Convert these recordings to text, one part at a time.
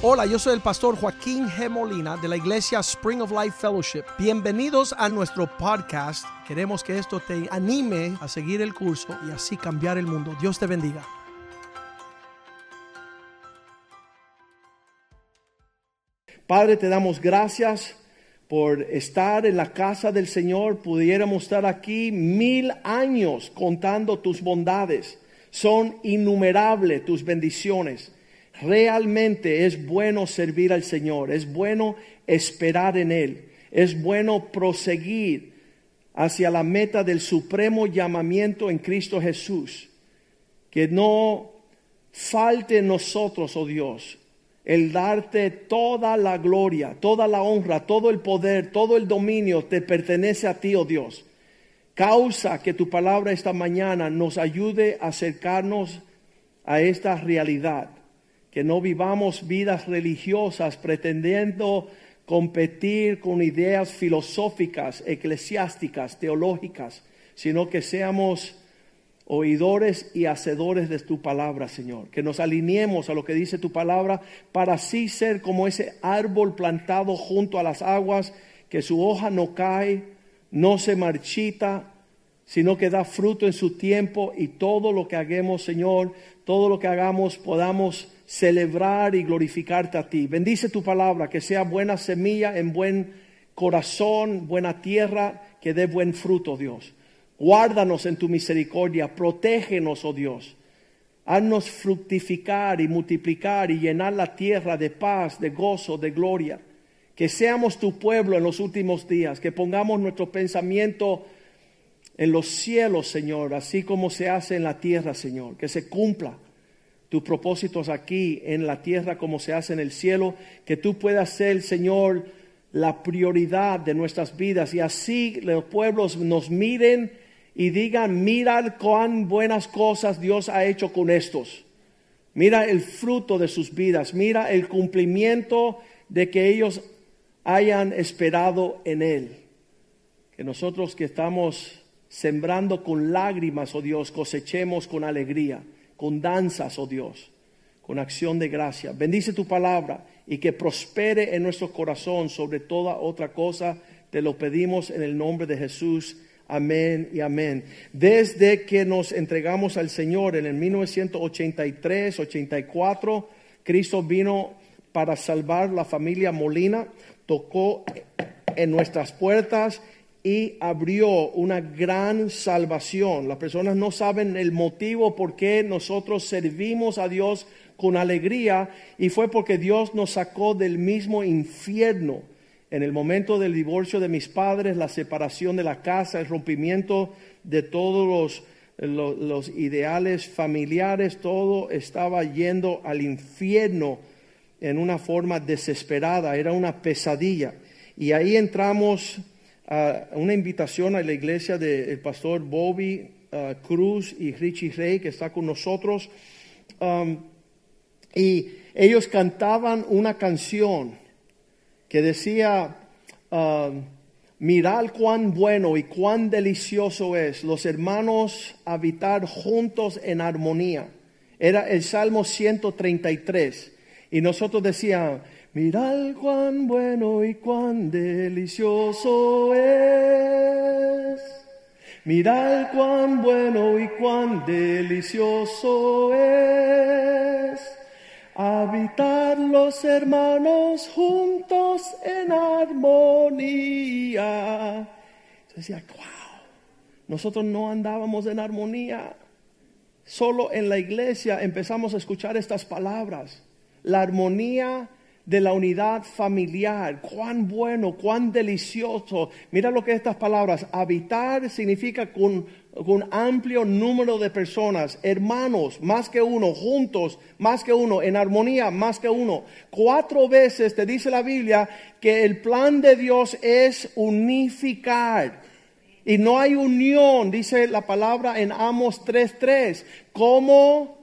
Hola, yo soy el pastor Joaquín G. Molina de la iglesia Spring of Life Fellowship. Bienvenidos a nuestro podcast. Queremos que esto te anime a seguir el curso y así cambiar el mundo. Dios te bendiga. Padre, te damos gracias por estar en la casa del Señor. Pudiéramos estar aquí mil años contando tus bondades. Son innumerables tus bendiciones. Realmente es bueno servir al Señor, es bueno esperar en Él, es bueno proseguir hacia la meta del supremo llamamiento en Cristo Jesús. Que no falte en nosotros, oh Dios, el darte toda la gloria, toda la honra, todo el poder, todo el dominio te pertenece a ti, oh Dios. Causa que tu palabra esta mañana nos ayude a acercarnos a esta realidad que no vivamos vidas religiosas pretendiendo competir con ideas filosóficas, eclesiásticas, teológicas, sino que seamos oidores y hacedores de tu palabra, Señor. Que nos alineemos a lo que dice tu palabra para así ser como ese árbol plantado junto a las aguas, que su hoja no cae, no se marchita, sino que da fruto en su tiempo y todo lo que hagamos, Señor, todo lo que hagamos podamos celebrar y glorificarte a ti. Bendice tu palabra, que sea buena semilla en buen corazón, buena tierra, que dé buen fruto, Dios. Guárdanos en tu misericordia, protégenos, oh Dios. Haznos fructificar y multiplicar y llenar la tierra de paz, de gozo, de gloria. Que seamos tu pueblo en los últimos días, que pongamos nuestro pensamiento en los cielos, Señor, así como se hace en la tierra, Señor, que se cumpla tus propósitos aquí en la tierra como se hace en el cielo, que tú puedas ser, Señor, la prioridad de nuestras vidas y así los pueblos nos miren y digan, mira cuán buenas cosas Dios ha hecho con estos. Mira el fruto de sus vidas, mira el cumplimiento de que ellos hayan esperado en Él. Que nosotros que estamos sembrando con lágrimas, oh Dios, cosechemos con alegría con danzas, oh Dios, con acción de gracia. Bendice tu palabra y que prospere en nuestro corazón sobre toda otra cosa. Te lo pedimos en el nombre de Jesús. Amén y amén. Desde que nos entregamos al Señor en el 1983, 84, Cristo vino para salvar la familia Molina, tocó en nuestras puertas y abrió una gran salvación. Las personas no saben el motivo por qué nosotros servimos a Dios con alegría y fue porque Dios nos sacó del mismo infierno. En el momento del divorcio de mis padres, la separación de la casa, el rompimiento de todos los, los, ideales familiares, todo estaba yendo al infierno en una forma desesperada, era una pesadilla. Y ahí entramos una invitación a la iglesia del pastor Bobby Cruz y Richie Rey, que está con nosotros. Um, y ellos cantaban una canción que decía, um, mirad cuán bueno y cuán delicioso es los hermanos habitar juntos en armonía. Era el Salmo 133. Y nosotros decíamos, Mirad cuán bueno y cuán delicioso es. Mirad cuán bueno y cuán delicioso es. Habitar los hermanos juntos en armonía. Yo decía, wow, nosotros no andábamos en armonía. Solo en la iglesia empezamos a escuchar estas palabras. La armonía de la unidad familiar. Cuán bueno, cuán delicioso. Mira lo que estas palabras, habitar significa con, con amplio número de personas, hermanos, más que uno, juntos, más que uno, en armonía, más que uno. Cuatro veces te dice la Biblia que el plan de Dios es unificar. Y no hay unión, dice la palabra en Amos 3.3. ¿Cómo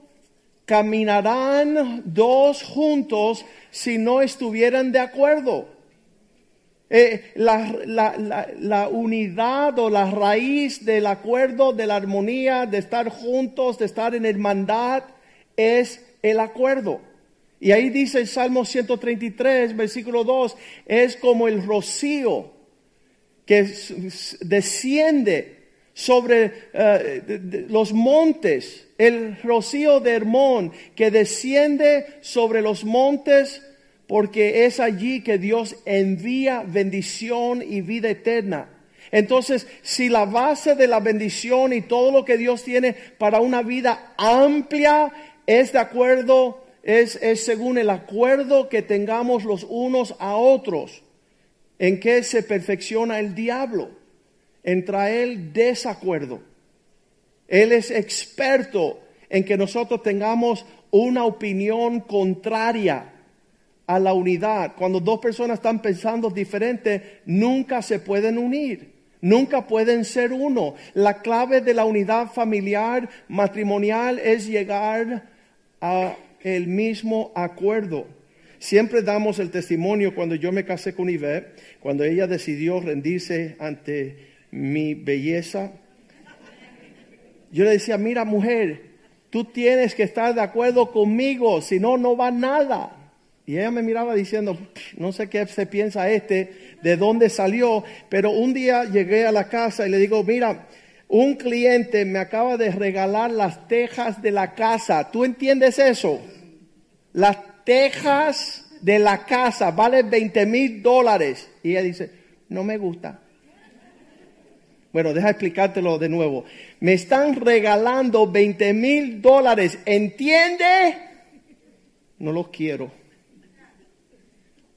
caminarán dos juntos si no estuvieran de acuerdo. Eh, la, unidad o la raíz del acuerdo, de la armonía, de estar juntos, de estar en hermandad, es el acuerdo. Y ahí dice el Salmo 133, versículo 2, es como el rocío que desciende sobre eh, los montes, el rocío de Hermón que desciende sobre los montes porque es allí que Dios envía bendición y vida eterna. Entonces, si la base de la bendición y todo lo que Dios tiene para una vida amplia es de acuerdo, es, es según el acuerdo que tengamos los unos a otros, en que se perfecciona el diablo, en traer desacuerdo. Él es experto en que nosotros tengamos una opinión contraria a la unidad. Cuando dos personas están pensando diferente, nunca se pueden unir. Nunca pueden ser uno. La clave de la unidad familiar, matrimonial, es llegar a el mismo acuerdo. Siempre damos el testimonio cuando yo me casé con Yvette, cuando ella decidió rendirse ante mi belleza. Yo le decía, mira mujer, tú tienes que estar de acuerdo conmigo, si no, no va nada. Y ella me miraba diciendo, no sé qué se piensa este, de dónde salió, pero un día llegué a la casa y le digo, mira, un cliente me acaba de regalar las tejas de la casa. ¿Tú entiendes eso? Las tejas de la casa valen 20 mil dólares. Y ella dice, no me gusta. Bueno, deja explicártelo de nuevo. Me están regalando 20 mil dólares. ¿Entiende? No los quiero.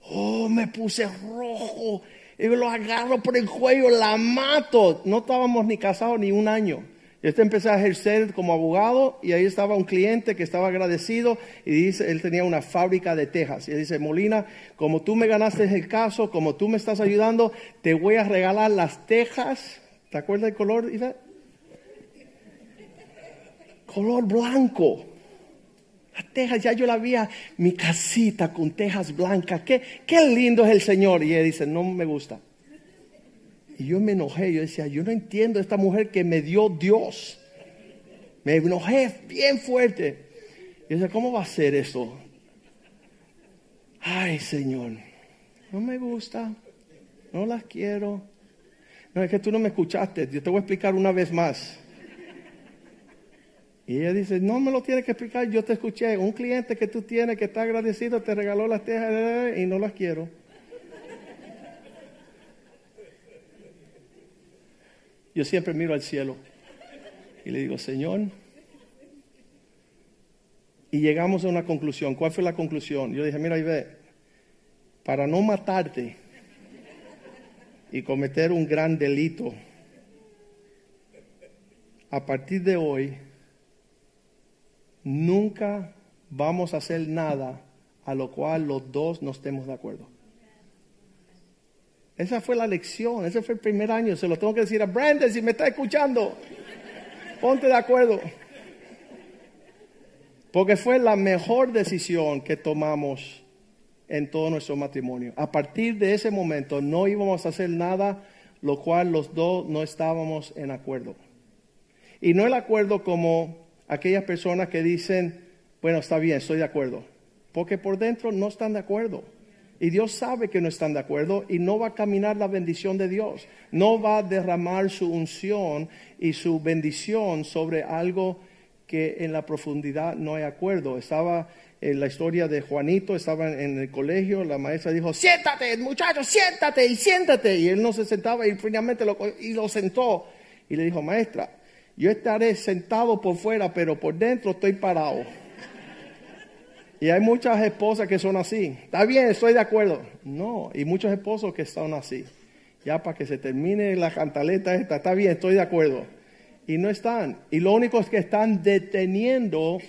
Oh, me puse rojo. Y lo agarro por el cuello, la mato. No estábamos ni casados ni un año. Yo empecé a ejercer como abogado y ahí estaba un cliente que estaba agradecido y dice, él tenía una fábrica de tejas. Y él dice, Molina, como tú me ganaste el caso, como tú me estás ayudando, te voy a regalar las tejas. ¿Te acuerdas del color? Color blanco tejas, ya yo la vi, mi casita con tejas blancas, qué, qué lindo es el Señor. Y él dice, no me gusta. Y yo me enojé, yo decía, yo no entiendo esta mujer que me dio Dios. Me enojé bien fuerte. Y yo decía, ¿cómo va a ser eso? Ay, Señor, no me gusta, no las quiero. No, es que tú no me escuchaste, yo te voy a explicar una vez más. Y ella dice, no me lo tienes que explicar, yo te escuché. Un cliente que tú tienes que está agradecido te regaló las tejas y no las quiero. Yo siempre miro al cielo y le digo, Señor, y llegamos a una conclusión. ¿Cuál fue la conclusión? Yo dije, mira, ve, para no matarte y cometer un gran delito, a partir de hoy, nunca vamos a hacer nada a lo cual los dos no estemos de acuerdo. Esa fue la lección, ese fue el primer año. Se lo tengo que decir a Brandon si me está escuchando. Ponte de acuerdo. Porque fue la mejor decisión que tomamos en todo nuestro matrimonio. A partir de ese momento no íbamos a hacer nada lo cual los dos no estábamos en acuerdo. Y no el acuerdo como aquellas personas que dicen, bueno, está bien, estoy de acuerdo, porque por dentro no están de acuerdo. Y Dios sabe que no están de acuerdo y no va a caminar la bendición de Dios. No va a derramar su unción y su bendición sobre algo que en la profundidad no hay acuerdo. Estaba en la historia de Juanito, estaba en el colegio, la maestra dijo, siéntate, muchacho, siéntate y siéntate. Y él no se sentaba y finalmente lo, y lo sentó. Y le dijo, maestra, yo estaré sentado por fuera, pero por dentro estoy parado. Y hay muchas esposas que son así. Está bien, estoy de acuerdo. No, y muchos esposos que son así. Ya para que se termine la cantaleta esta, está bien, estoy de acuerdo. Y no están. Y lo único que están deteniendo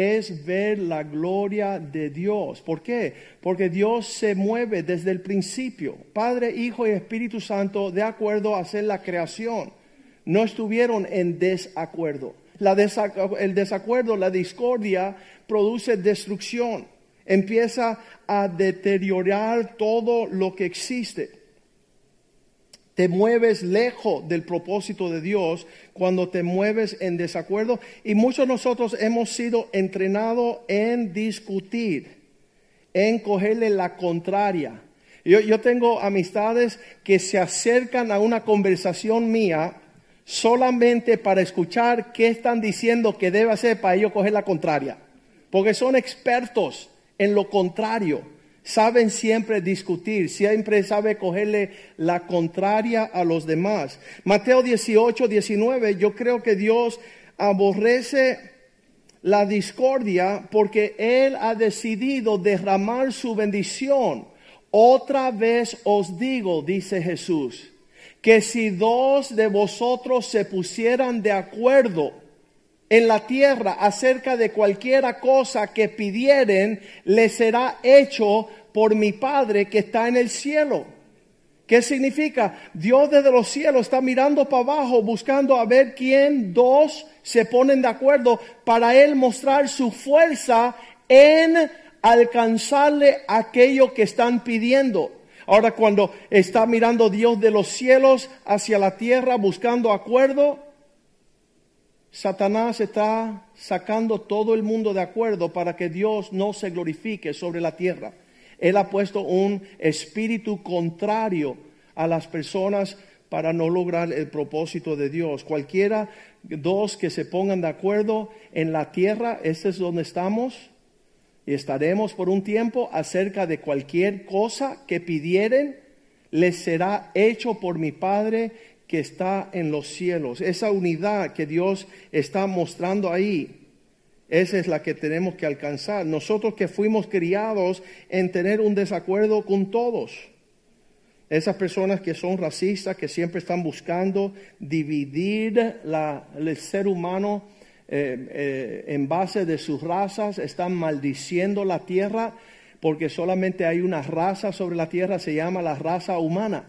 es ver la gloria de Dios. ¿Por qué? Porque Dios se mueve desde el principio. Padre, Hijo y Espíritu Santo de acuerdo a hacer la creación no estuvieron en desacuerdo. el desacuerdo, la discordia, produce destrucción. Empieza a deteriorar todo lo que existe. Te mueves lejos del propósito de Dios cuando te mueves en desacuerdo. Y muchos de nosotros hemos sido entrenados en discutir. en cogerle la contraria. Yo, yo tengo amistades que se acercan a una conversación mía solamente para escuchar qué están diciendo que debe hacer para ellos coger la contraria. Porque son expertos en lo contrario. Saben siempre discutir, siempre sabe cogerle la contraria a los demás. Mateo 18, 19, yo creo que Dios aborrece la discordia porque Él ha decidido derramar su bendición. Otra vez os digo, dice Jesús, que si dos de vosotros se pusieran de acuerdo en la tierra acerca de cualquiera cosa que pidieren, le será hecho por mi Padre que está en el cielo. ¿Qué significa? Dios desde los cielos está mirando para abajo, buscando a ver quién dos se ponen de acuerdo para Él mostrar su fuerza en alcanzarle aquello que están pidiendo. Ahora cuando está mirando Dios de los cielos hacia la tierra buscando acuerdo, Satanás está sacando todo el mundo de acuerdo para que Dios no se glorifique sobre la tierra. Él ha puesto un espíritu contrario a las personas para no lograr el propósito de Dios. Cualquiera dos que se pongan de acuerdo en la tierra, este es donde estamos, y estaremos por un tiempo acerca de cualquier cosa que pidieren, les será hecho por mi Padre que está en los cielos. Esa unidad que Dios está mostrando ahí, esa es la que tenemos que alcanzar. Nosotros que fuimos criados en tener un desacuerdo con todos. Esas personas que son racistas, que siempre están buscando dividir el ser humano eh, eh, en base de sus razas, están maldiciendo la tierra porque solamente hay una raza sobre la tierra, se llama la raza humana.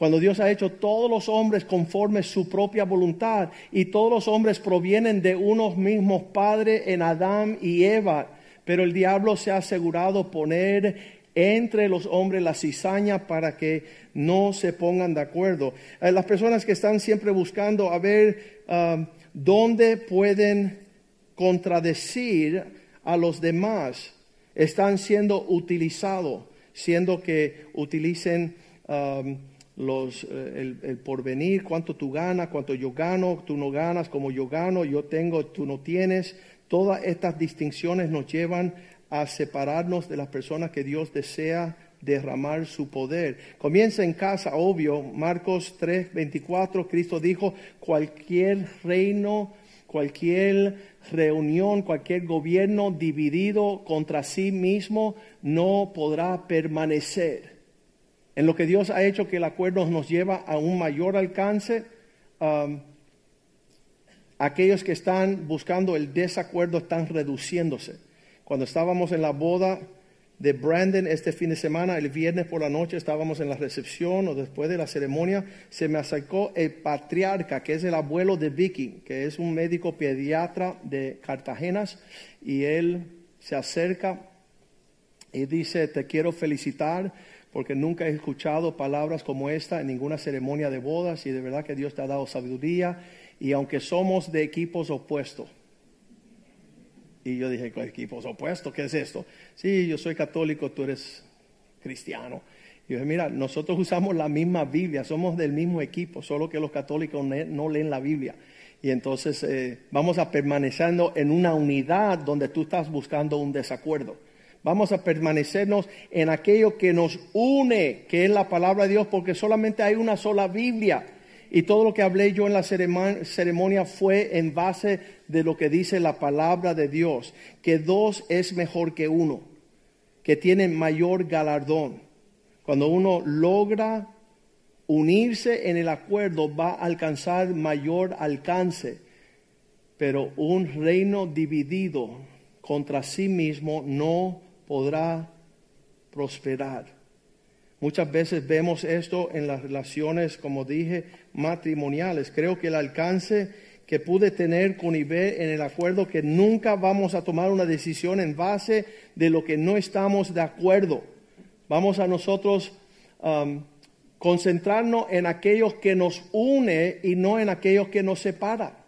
Cuando Dios ha hecho todos los hombres conforme su propia voluntad y todos los hombres provienen de unos mismos padres en Adán y Eva, pero el diablo se ha asegurado poner entre los hombres la cizaña para que no se pongan de acuerdo. Eh, las personas que están siempre buscando a ver um, dónde pueden contradecir a los demás están siendo utilizados, siendo que utilicen um, los, eh, el, porvenir, cuánto tú ganas, cuánto yo gano, tú no ganas, como yo gano, yo tengo, tú no tienes. Todas estas distinciones nos llevan a separarnos de las personas que Dios desea derramar su poder. Comienza en casa, obvio, Marcos 3, 24, Cristo dijo, cualquier reino, cualquier reunión, cualquier gobierno dividido contra sí mismo no podrá permanecer en lo que Dios ha hecho que el acuerdo nos lleva a un mayor alcance, um, aquellos que están buscando el desacuerdo están reduciéndose. Cuando estábamos en la boda de Brandon este fin de semana, el viernes por la noche estábamos en la recepción o después de la ceremonia, se me acercó el patriarca, que es el abuelo de Vicky, que es un médico pediatra de Cartagenas, y él se acerca y dice, te quiero felicitar porque nunca he escuchado palabras como esta en ninguna ceremonia de bodas y de verdad que Dios te ha dado sabiduría y aunque somos de equipos opuestos. Y yo dije, equipos opuestos? ¿Qué es esto? Sí, yo soy católico, tú eres cristiano. Y dije, mira, nosotros usamos la misma Biblia, somos del mismo equipo, solo que los católicos no leen la Biblia. Y entonces eh, vamos a permaneciendo en una unidad donde tú estás buscando un desacuerdo. Vamos a permanecernos en aquello que nos une, que es la palabra de Dios, porque solamente hay una sola Biblia. Y todo lo que hablé yo en la ceremonia fue en base de lo que dice la palabra de Dios, que dos es mejor que uno, que tiene mayor galardón. Cuando uno logra unirse en el acuerdo va a alcanzar mayor alcance, pero un reino dividido contra sí mismo no podrá prosperar. Muchas veces vemos esto en las relaciones, como dije, matrimoniales. Creo que el alcance que pude tener con Ibe en el acuerdo que nunca vamos a tomar una decisión en base de lo que no estamos de acuerdo. Vamos a nosotros um, concentrarnos en aquellos que nos une y no en aquellos que nos separa.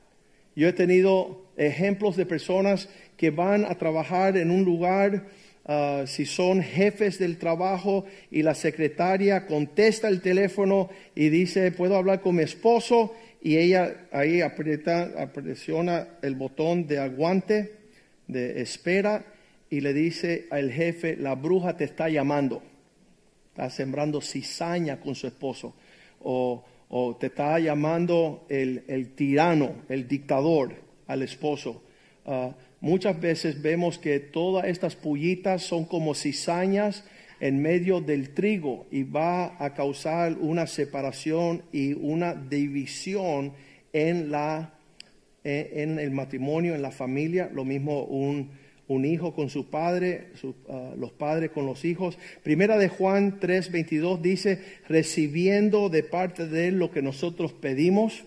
Yo he tenido ejemplos de personas que van a trabajar en un lugar ah, si son jefes del trabajo y la secretaria contesta el teléfono y dice, ¿puedo hablar con mi esposo? Y ella ahí aprieta, presiona el botón de aguante, de espera, y le dice al jefe, la bruja te está llamando, está sembrando cizaña con su esposo, o, te está llamando el, tirano, el dictador al esposo. Ah, muchas veces vemos que todas estas pullitas son como cizañas en medio del trigo y va a causar una separación y una división en, la, en el matrimonio, en la familia, lo mismo un un hijo con su padre, ah, los padres con los hijos. Primera de Juan 3:22 dice, recibiendo de parte de él lo que nosotros pedimos,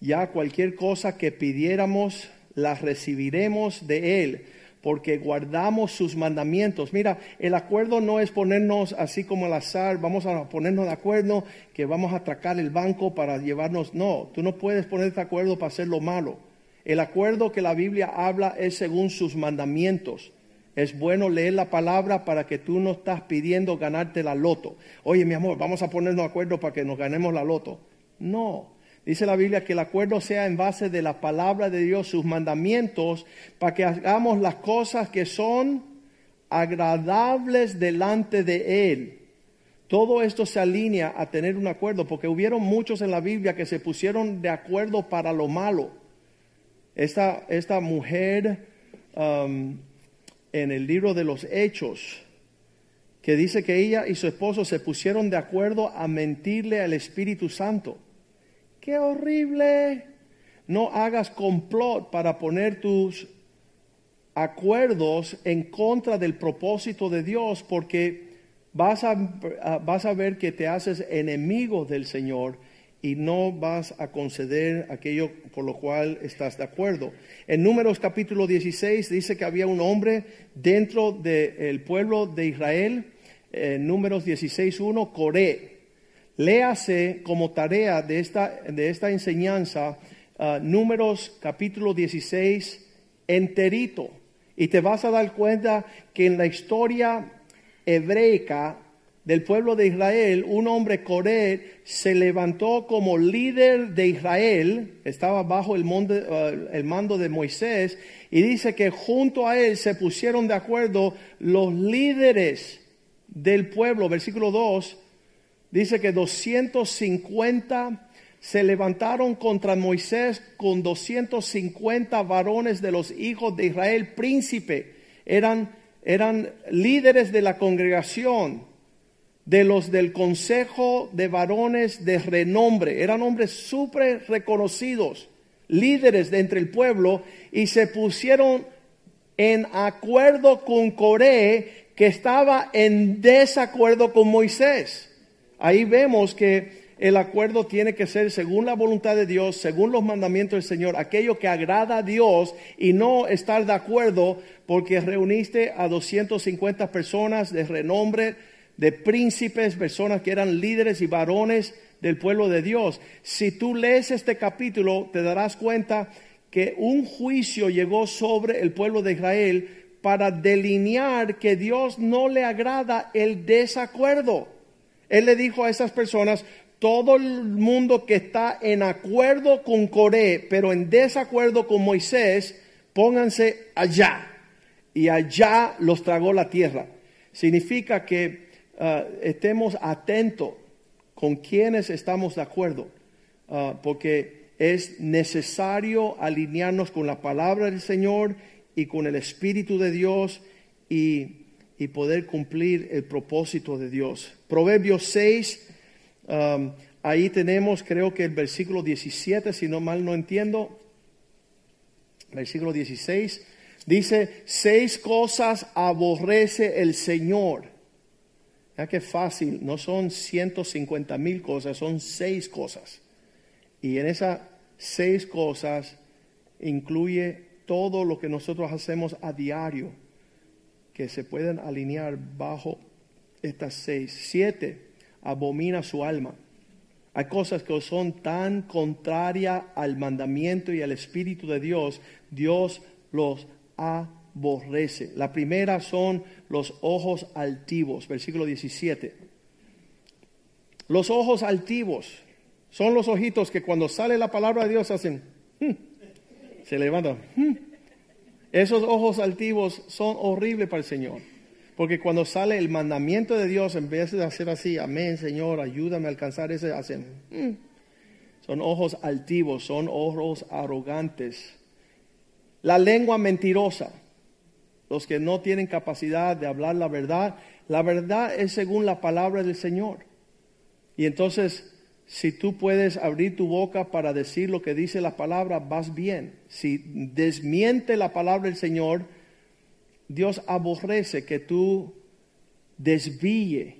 ya cualquier cosa que pidiéramos, la recibiremos de él, porque guardamos sus mandamientos. Mira, el acuerdo no es ponernos así como al azar, vamos a ponernos de acuerdo que vamos a atracar el banco para llevarnos, no, tú no puedes ponerte de acuerdo para hacer lo malo. El acuerdo que la Biblia habla es según sus mandamientos. Es bueno leer la palabra para que tú no estás pidiendo ganarte la loto. Oye, mi amor, vamos a ponernos de acuerdo para que nos ganemos la loto. No. Dice la Biblia que el acuerdo sea en base de la palabra de Dios, sus mandamientos, para que hagamos las cosas que son agradables delante de Él. Todo esto se alinea a tener un acuerdo, porque hubieron muchos en la Biblia que se pusieron de acuerdo para lo malo esta, esta mujer um, en el libro de los Hechos, que dice que ella y su esposo se pusieron de acuerdo a mentirle al Espíritu Santo. ¡Qué horrible! No hagas complot para poner tus acuerdos en contra del propósito de Dios porque vas a, vas a ver que te haces enemigo del Señor y no vas a conceder aquello por lo cual estás de acuerdo. En Números capítulo 16 dice que había un hombre dentro del pueblo de Israel, en Números 16.1, Coré. Léase como tarea de esta, de esta enseñanza uh, Números capítulo 16 enterito. Y te vas a dar cuenta que en la historia hebreica del pueblo de Israel, un hombre Coré se levantó como líder de Israel, estaba bajo el, uh, el, mando de Moisés, y dice que junto a él se pusieron de acuerdo los líderes del pueblo, versículo 2, dice que 250 se levantaron contra Moisés con 250 varones de los hijos de Israel, príncipe, eran, eran líderes de la congregación de los del consejo de varones de renombre. Eran hombres súper reconocidos, líderes de entre el pueblo, y se pusieron en acuerdo con Coré, que estaba en desacuerdo con Moisés. Ahí vemos que el acuerdo tiene que ser según la voluntad de Dios, según los mandamientos del Señor, aquello que agrada a Dios y no estar de acuerdo porque reuniste a 250 personas de renombre, de príncipes, personas que eran líderes y varones del pueblo de Dios. Si tú lees este capítulo, te darás cuenta que un juicio llegó sobre el pueblo de Israel para delinear que Dios no le agrada el desacuerdo. Él le dijo a esas personas, todo el mundo que está en acuerdo con Coré, pero en desacuerdo con Moisés, pónganse allá. Y allá los tragó la tierra. Significa que Ah, estemos atentos con quienes estamos de acuerdo, ah, porque es necesario alinearnos con la palabra del Señor y con el Espíritu de Dios y, poder cumplir el propósito de Dios. Proverbios 6, um, ahí tenemos creo que el versículo 17, si no mal no entiendo, versículo 16, dice, seis cosas aborrece el Señor ya que fácil, no son 150 mil cosas, son seis cosas. Y en esas seis cosas incluye todo lo que nosotros hacemos a diario, que se pueden alinear bajo estas seis. Siete, abomina su alma. Hay cosas que son tan contrarias al mandamiento y al Espíritu de Dios, Dios los aborrece. La primera son los ojos altivos, versículo 17. Los ojos altivos son los ojitos que cuando sale la palabra de Dios hacen, hmm", se levantan. Hmm". Esos ojos altivos son horribles para el Señor. Porque cuando sale el mandamiento de Dios, en vez de hacer así, amén Señor, ayúdame a alcanzar ese, hacen. Hmm". Son ojos altivos, son ojos arrogantes. La lengua mentirosa, los que no tienen capacidad de hablar la verdad, la verdad es según la palabra del Señor. Y entonces, si tú puedes abrir tu boca para decir lo que dice la palabra, vas bien. Si desmiente la palabra del Señor, Dios aborrece que tú desvíe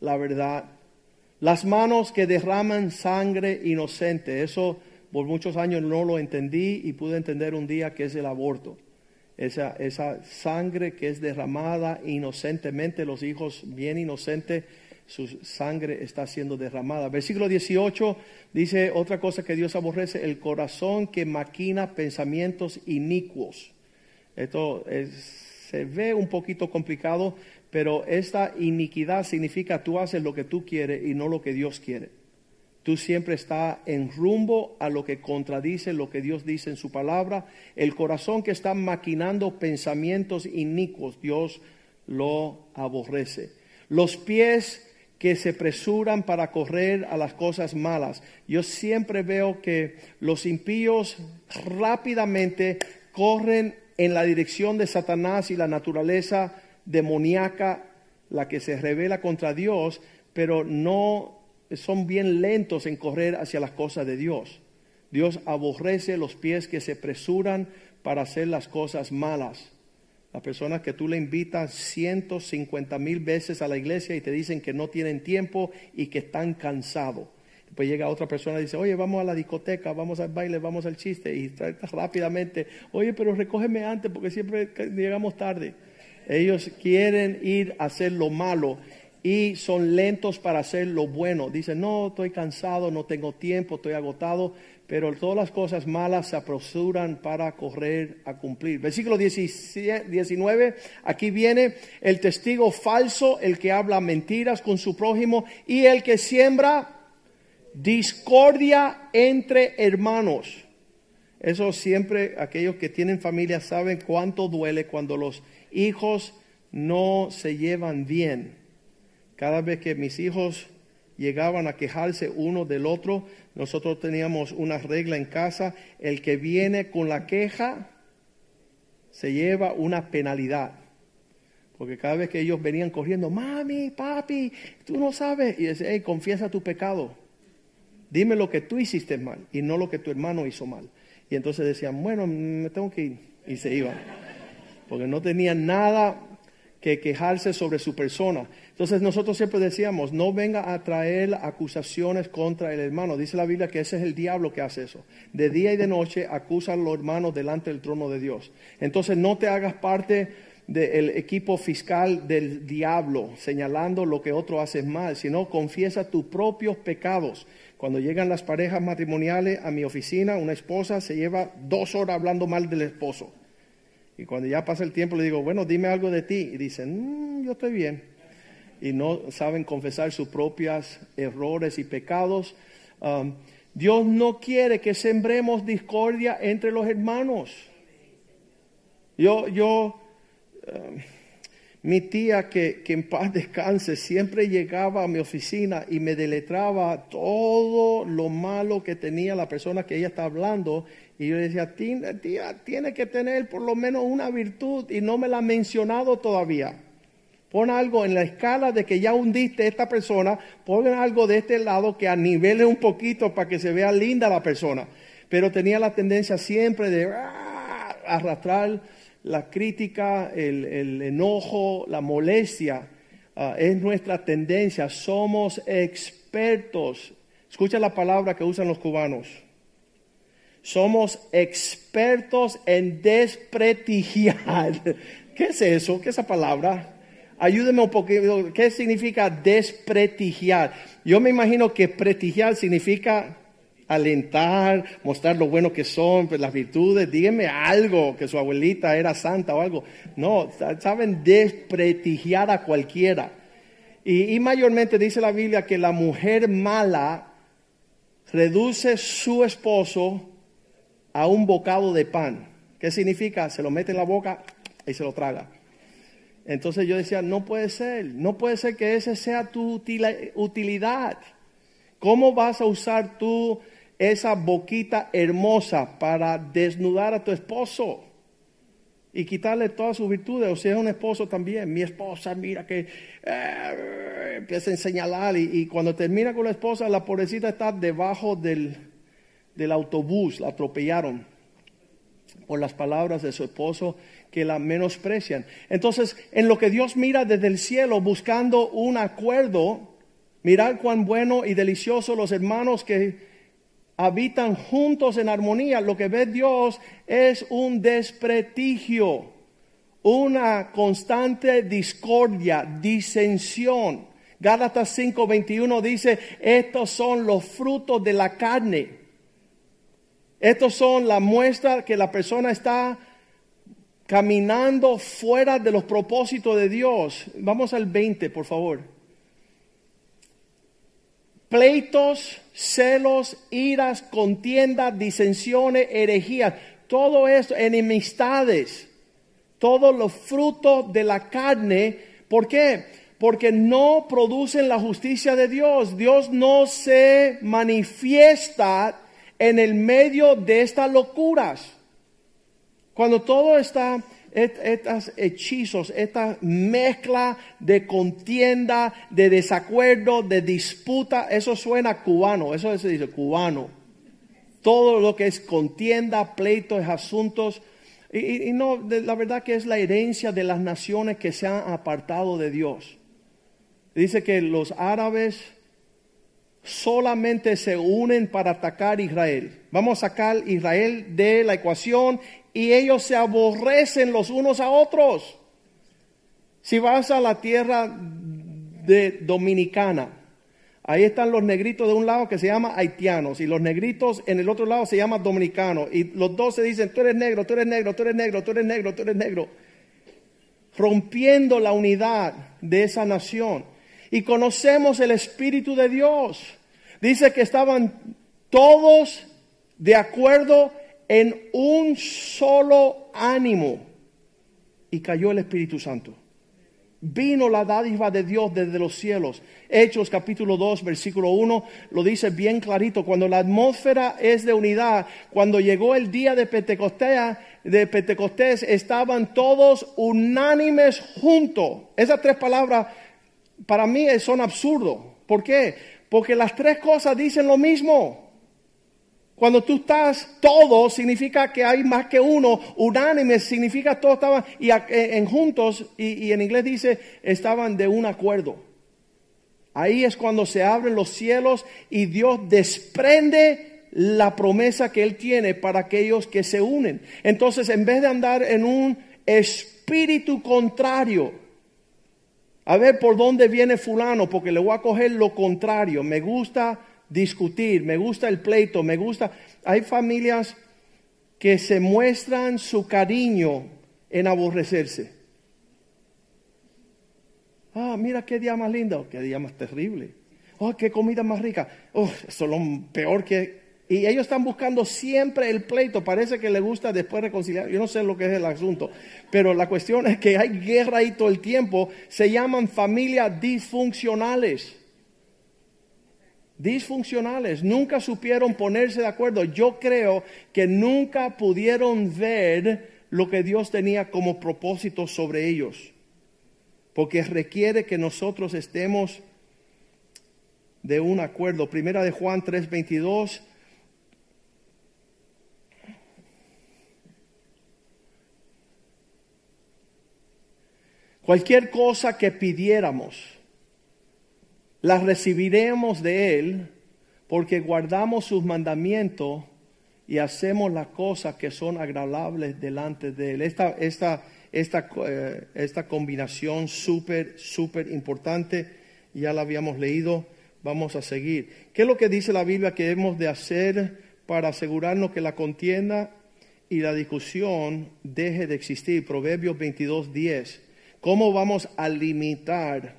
la verdad. Las manos que derraman sangre inocente, eso por muchos años no lo entendí y pude entender un día que es el aborto. Esa, esa sangre que es derramada inocentemente, los hijos bien inocentes su sangre está siendo derramada. Versículo 18 dice otra cosa que Dios aborrece, el corazón que maquina pensamientos inicuos. Esto se ve un poquito complicado, pero esta iniquidad significa tú haces lo que tú quieres y no lo que Dios quiere. Tú siempre estás en rumbo a lo que contradice lo que Dios dice en su palabra. El corazón que está maquinando pensamientos inicuos, Dios lo aborrece. Los pies que se presuran para correr a las cosas malas. Yo siempre veo que los impíos rápidamente corren en la dirección de Satanás y la naturaleza demoníaca, la que se revela contra Dios, pero no son bien lentos en correr hacia las cosas de Dios. Dios aborrece los pies que se presuran para hacer las cosas malas. Las personas que tú le invitas 150 mil veces a la iglesia y te dicen que no tienen tiempo y que están cansados. Después llega otra persona y dice, oye, vamos a la discoteca, vamos al baile, vamos al chiste. Y rápidamente, oye, pero recógeme antes porque siempre llegamos tarde. Ellos quieren ir a hacer lo malo y son lentos para hacer lo bueno. Dicen, no, estoy cansado, no tengo tiempo, estoy agotado pero todas las cosas malas se apresuran para correr a cumplir. Versículo 19, aquí viene el testigo falso, el que habla mentiras con su prójimo y el que siembra discordia entre hermanos. Eso siempre, aquellos que tienen familia saben cuánto duele cuando los hijos no se llevan bien. Cada vez que mis hijos llegaban a quejarse uno del otro. Nosotros teníamos una regla en casa, el que viene con la queja se lleva una penalidad. Porque cada vez que ellos venían corriendo, mami, papi, tú no sabes, y dice, hey, confiesa tu pecado. Dime lo que tú hiciste mal y no lo que tu hermano hizo mal. Y entonces decían, bueno, me tengo que ir. Y se iban. Porque no tenían nada que quejarse sobre su persona. Entonces nosotros siempre decíamos, no venga a traer acusaciones contra el hermano. Dice la Biblia que ese es el diablo que hace eso. De día y de noche acusan a los hermanos delante del trono de Dios. Entonces no te hagas parte del equipo fiscal del diablo, señalando lo que otro hace mal, sino confiesa tus propios pecados. Cuando llegan las parejas matrimoniales a mi oficina, una esposa se lleva dos horas hablando mal del esposo y cuando ya pasa el tiempo le digo, bueno, dime algo de ti. Y dicen, mm, yo estoy bien. Y no saben confesar sus propios errores y pecados. Um, Dios no quiere que sembremos discordia entre los hermanos. Yo, yo, um, mi tía que, que, en paz descanse siempre llegaba a mi oficina y me deletraba todo lo malo que tenía la persona que ella está hablando y yo decía, tía, tiene que tener por lo menos una virtud y no me la ha mencionado todavía. Pon algo en la escala de que ya hundiste a esta persona, pon algo de este lado que anivele un poquito para que se vea linda la persona. Pero tenía la tendencia siempre de ah, arrastrar la crítica, el, enojo, la molestia. Ah, es nuestra tendencia. Somos expertos. Escucha la palabra que usan los cubanos somos expertos en desprestigiar. ¿Qué es eso? ¿Qué es esa palabra? Ayúdeme un poquito. ¿Qué significa desprestigiar? Yo me imagino que prestigiar significa alentar, mostrar lo bueno que son, pues, las virtudes. Díganme algo, que su abuelita era santa o algo. No, saben desprestigiar a cualquiera. Y, y mayormente dice la Biblia que la mujer mala reduce su esposo a un bocado de pan. ¿Qué significa? Se lo mete en la boca y se lo traga. Entonces yo decía, no puede ser, no puede ser que esa sea tu utilidad. ¿Cómo vas a usar tú esa boquita hermosa para desnudar a tu esposo y quitarle todas sus virtudes? O sea, es un esposo también. Mi esposa, mira que eh, empieza a señalar y, y, cuando termina con la esposa, la pobrecita está debajo del, del autobús, la atropellaron por las palabras de su esposo que la menosprecian. Entonces, en lo que Dios mira desde el cielo buscando un acuerdo, mirar cuán bueno y delicioso los hermanos que habitan juntos en armonía, lo que ve Dios es un desprestigio, una constante discordia, disensión. Gálatas 5:21 dice, estos son los frutos de la carne. Estos son la muestra que la persona está caminando fuera de los propósitos de Dios. Vamos al 20, por favor. Pleitos, celos, iras, contiendas, disensiones, herejías, todo esto, enemistades, todos los frutos de la carne. ¿Por qué? Porque no producen la justicia de Dios. Dios no se manifiesta en el medio de estas locuras. Cuando todo está, estos hechizos, esta mezcla de contienda, de desacuerdo, de disputa, eso suena cubano, eso se dice cubano. Todo lo que es contienda, pleitos, asuntos. Y, y, no, la verdad que es la herencia de las naciones que se han apartado de Dios. Dice que los árabes solamente se unen para atacar Israel. Vamos a sacar Israel de la ecuación y ellos se aborrecen los unos a otros. Si vas a la tierra de Dominicana, ahí están los negritos de un lado que se llama haitianos y los negritos en el otro lado se llaman dominicanos y los dos se dicen, tú eres negro, tú eres negro, tú eres negro, tú eres negro, tú eres negro, rompiendo la unidad de esa nación. Y conocemos el Espíritu de Dios. Dice que estaban todos de acuerdo en un solo ánimo y cayó el Espíritu Santo. Vino la dádiva de Dios desde los cielos. Hechos capítulo 2, versículo 1 lo dice bien clarito. Cuando la atmósfera es de unidad, cuando llegó el día de Pentecostés, de Pentecostés estaban todos unánimes juntos. Esas tres palabras para mí son absurdos. ¿Por qué? Porque las tres cosas dicen lo mismo. Cuando tú estás todo, significa que hay más que uno. Unánime significa todos estaban y en juntos, y en inglés dice, estaban de un acuerdo. Ahí es cuando se abren los cielos y Dios desprende la promesa que Él tiene para aquellos que se unen. Entonces, en vez de andar en un espíritu contrario, a ver por dónde viene fulano, porque le voy a coger lo contrario, me gusta discutir, me gusta el pleito, me gusta... Hay familias que se muestran su cariño en aborrecerse. Ah, mira qué día más lindo, qué día más terrible. Oh, qué comida más rica. Oh, eso es lo peor que... Y ellos están buscando siempre el pleito. Parece que les gusta después reconciliar. Yo no sé lo que es el asunto. Pero la cuestión es que hay guerra ahí todo el tiempo. Se llaman familias disfuncionales disfuncionales, nunca supieron ponerse de acuerdo. Yo creo que nunca pudieron ver lo que Dios tenía como propósito sobre ellos, porque requiere que nosotros estemos de un acuerdo. Primera de Juan 3:22. Cualquier cosa que pidiéramos las recibiremos de Él porque guardamos sus mandamientos y hacemos las cosas que son agradables delante de Él. Esta, esta, esta, eh, esta combinación súper, súper importante, ya la habíamos leído, vamos a seguir. ¿Qué es lo que dice la Biblia que hemos de hacer para asegurarnos que la contienda y la discusión deje de existir? Proverbios 22, 10. ¿Cómo vamos a limitar,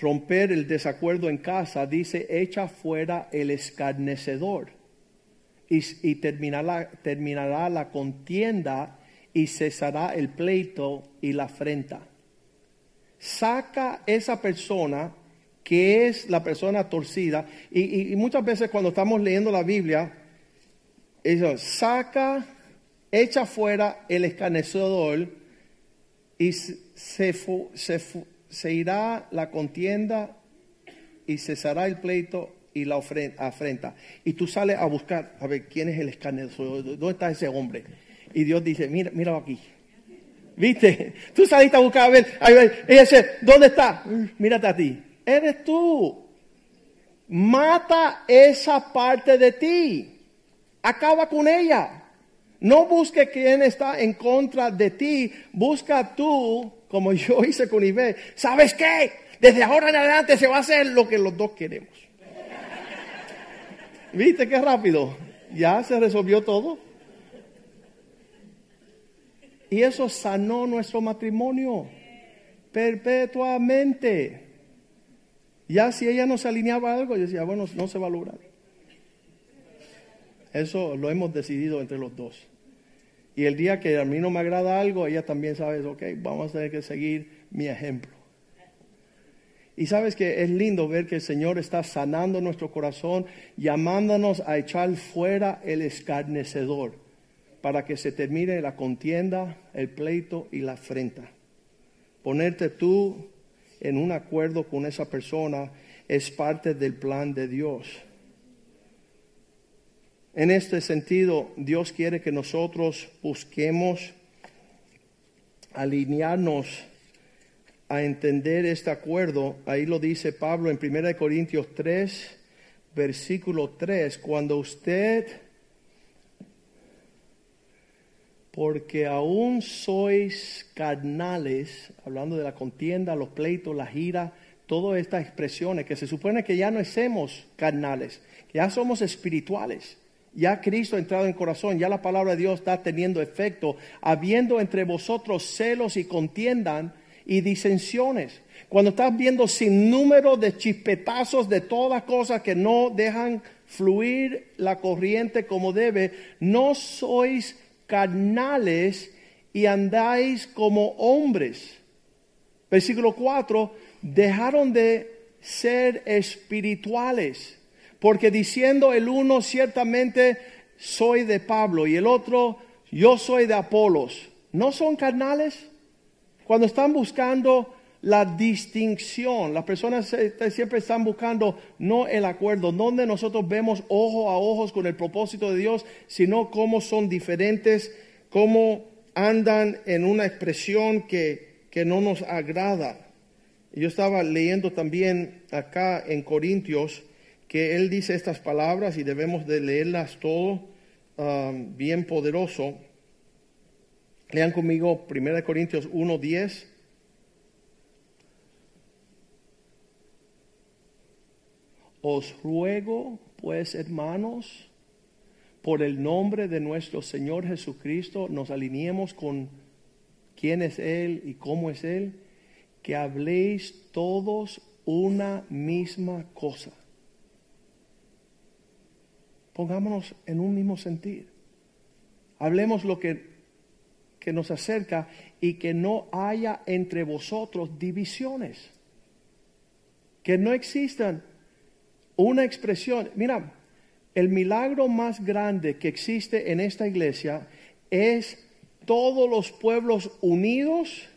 romper el desacuerdo en casa? Dice, echa fuera el escarnecedor y, terminará, terminará la contienda y cesará el pleito y la afrenta. Saca esa persona que es la persona torcida. Y, muchas veces cuando estamos leyendo la Biblia, eso, saca, echa fuera el escarnecedor y se, irá la contienda y cesará el pleito y la afrenta. Y tú sales a buscar, a ver, ¿quién es el escarnecedor? ¿Dónde está ese hombre? Y Dios dice, mira, míralo aquí. ¿Viste? Tú saliste a buscar, a ver, a y dice, ¿dónde está? Mírate a ti. Eres tú. Mata esa parte de ti. Acaba con ella. No busque quién está en contra de ti. Busca tú, como yo hice con Ibe. ¿Sabes qué? Desde ahora en adelante se va a hacer lo que los dos queremos. ¿Viste qué rápido? Ya se resolvió todo. Y eso sanó nuestro matrimonio perpetuamente. Ya si ella no se alineaba algo, yo decía, bueno, no se va a lograr. Eso lo hemos decidido entre los dos. Y el día que a mí no me agrada algo, ella también sabe, ok, vamos a tener que seguir mi ejemplo. Y sabes que es lindo ver que el Señor está sanando nuestro corazón, llamándonos a echar fuera el escarnecedor para que se termine la contienda, el pleito y la afrenta. Ponerte tú en un acuerdo con esa persona es parte del plan de Dios. En este sentido, Dios quiere que nosotros busquemos alinearnos a entender este acuerdo, ahí lo dice Pablo en 1 Corintios 3, versículo 3, cuando usted, porque aún sois carnales, hablando de la contienda, los pleitos, la gira, todas estas expresiones, que se supone que ya no somos carnales, que ya somos espirituales. Ya Cristo ha entrado en corazón, ya la palabra de Dios está teniendo efecto, habiendo entre vosotros celos y contiendan, y disensiones. Cuando estás viendo sin número de chispetazos de todas cosas que no dejan fluir la corriente como debe, no sois carnales y andáis como hombres. Versículo 4, dejaron de ser espirituales, porque diciendo el uno ciertamente soy de Pablo y el otro yo soy de Apolos, ¿no son carnales? Cuando están buscando la distinción, las personas siempre están buscando no el acuerdo, donde nosotros vemos ojo a ojos con el propósito de Dios, sino cómo son diferentes, cómo andan en una expresión que, que no nos agrada. Yo estaba leyendo también acá en Corintios que él dice estas palabras y debemos de leerlas todo um, bien poderoso. Lean conmigo 1 Corintios 1, 10. Os ruego, pues, hermanos, por el nombre de nuestro Señor Jesucristo, nos alineemos con quién es Él y cómo es Él, que habléis todos una misma cosa. Pongámonos en un mismo sentir. Hablemos lo que que nos acerca y que no haya entre vosotros divisiones. Que no existan una expresión. Mira, el milagro más grande que existe en esta iglesia es todos los pueblos unidos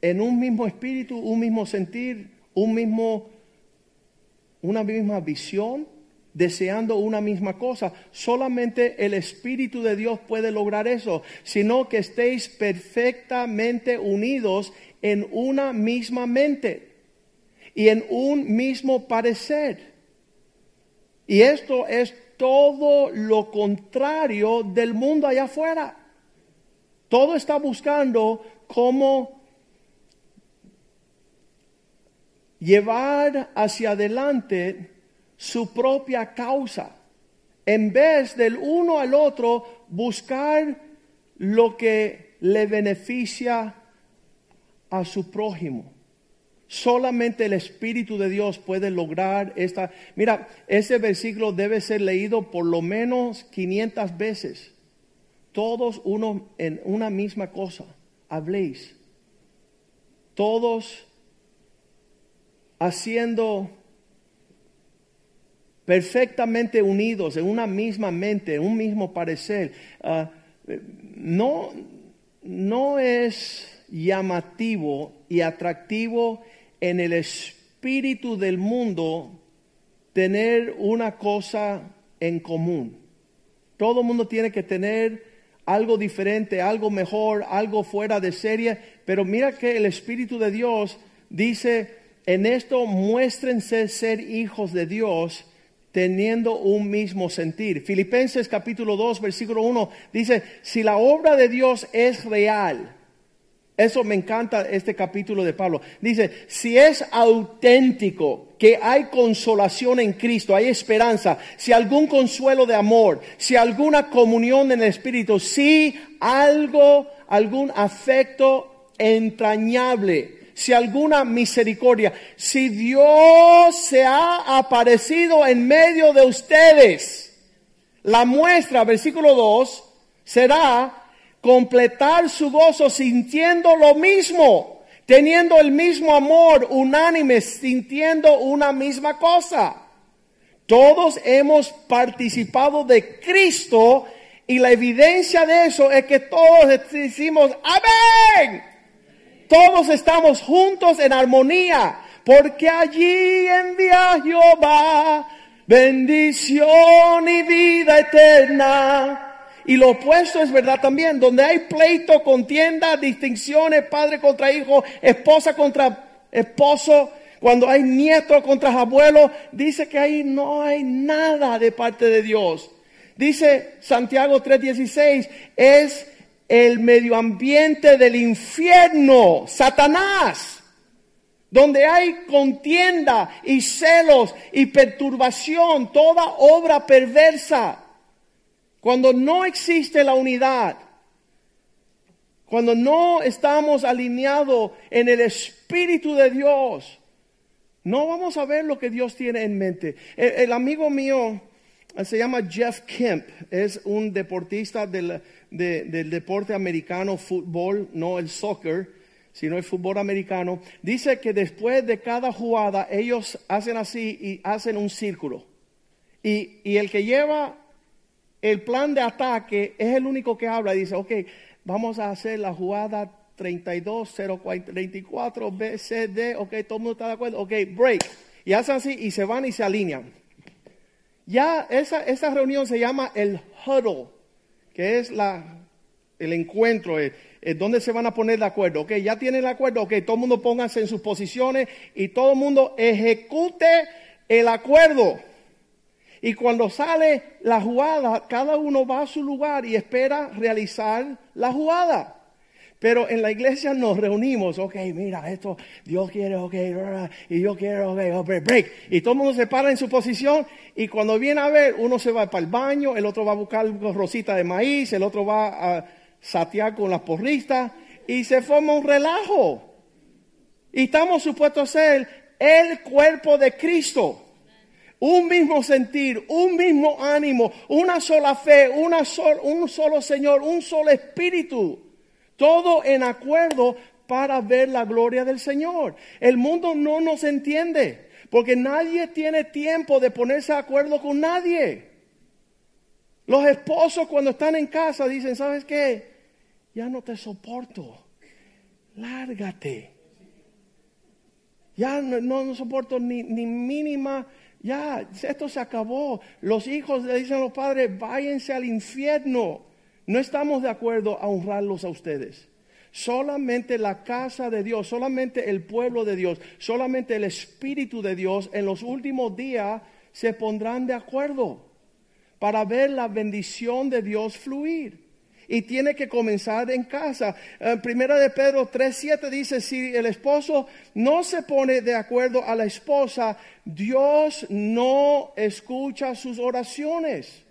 en un mismo espíritu, un mismo sentir, un mismo, una misma visión deseando una misma cosa. Solamente el Espíritu de Dios puede lograr eso, sino que estéis perfectamente unidos en una misma mente y en un mismo parecer. Y esto es todo lo contrario del mundo allá afuera. Todo está buscando cómo llevar hacia adelante su propia causa. En vez del uno al otro buscar lo que le beneficia a su prójimo. Solamente el Espíritu de Dios puede lograr esta. Mira, ese versículo debe ser leído por lo menos 500 veces. Todos uno en una misma cosa. Habléis. Todos haciendo perfectamente unidos en una misma mente, en un mismo parecer. Ah, no, no es llamativo y atractivo en el espíritu del mundo tener una cosa en común. Todo el mundo tiene que tener algo diferente, algo mejor, algo fuera de serie, pero mira que el Espíritu de Dios dice, en esto muéstrense ser hijos de Dios teniendo un mismo sentir. Filipenses capítulo 2, versículo 1 dice, si la obra de Dios es real, eso me encanta este capítulo de Pablo. Dice, si es auténtico, que hay consolación en Cristo, hay esperanza, si algún consuelo de amor, si alguna comunión en el Espíritu, si algo, algún afecto entrañable, si alguna misericordia, si Dios se ha aparecido en medio de ustedes, la muestra, versículo 2, será completar su gozo sintiendo lo mismo, teniendo el mismo amor, unánime, sintiendo una misma cosa. Todos hemos participado de Cristo y la evidencia de eso es que todos decimos, amén. Todos estamos juntos en armonía, porque allí envía Jehová bendición y vida eterna. Y lo opuesto es verdad también, donde hay pleito, contienda, distinciones, padre contra hijo, esposa contra esposo, cuando hay nieto contra abuelo, dice que ahí no hay nada de parte de Dios. Dice Santiago 3:16, es el medio ambiente del infierno, Satanás, donde hay contienda y celos y perturbación, toda obra perversa. Cuando no existe la unidad, cuando no estamos alineados en el Espíritu de Dios, no vamos a ver lo que Dios tiene en mente. El, amigo mío se llama Jeff Kemp, es un deportista del, del deporte americano, fútbol, no el soccer, sino el fútbol americano. Dice que después de cada jugada ellos hacen así y hacen un círculo. Y, y el que lleva el plan de ataque es el único que habla. Dice, ok, vamos a hacer la jugada 32, 34, B, C, D. Ok, todo el mundo está de acuerdo. Ok, break. Y hacen así y se van y se alinean. Ya esa, esa reunión se llama el huddle que es la, el encuentro, es, donde se van a poner de acuerdo. Ok, ya tienen el acuerdo, ok, todo el mundo póngase en sus posiciones y todo el mundo ejecute el acuerdo. Y cuando sale la jugada, cada uno va a su lugar y espera realizar la jugada. Pero en la iglesia nos reunimos, ok, mira, esto, Dios quiere, ok, y yo quiero, ok, break. Y todo el mundo se para en su posición y cuando viene a ver, uno se va para el baño, el otro va a buscar rosita de maíz, el otro va a satear con las porristas y se forma un relajo. Y estamos supuestos a ser el cuerpo de Cristo. Un mismo sentir, un mismo ánimo, una sola fe, una un solo Señor, un solo espíritu. Todo en acuerdo para ver la gloria del Señor. El mundo no nos entiende porque nadie tiene tiempo de ponerse de acuerdo con nadie. Los esposos cuando están en casa dicen, ¿sabes qué? Ya no te soporto. Lárgate. Ya no, soporto ni, ni mínima ya, esto se acabó. Los hijos le dicen a los padres, váyanse al infierno. No estamos de acuerdo a honrarlos a ustedes. Solamente la casa de Dios, solamente el pueblo de Dios, solamente el Espíritu de Dios en los últimos días se pondrán de acuerdo para ver la bendición de Dios fluir. y tiene que comenzar en casa. En primera de Pedro 3:7 dice, si el esposo no se pone de acuerdo a la esposa, Dios no escucha sus oraciones.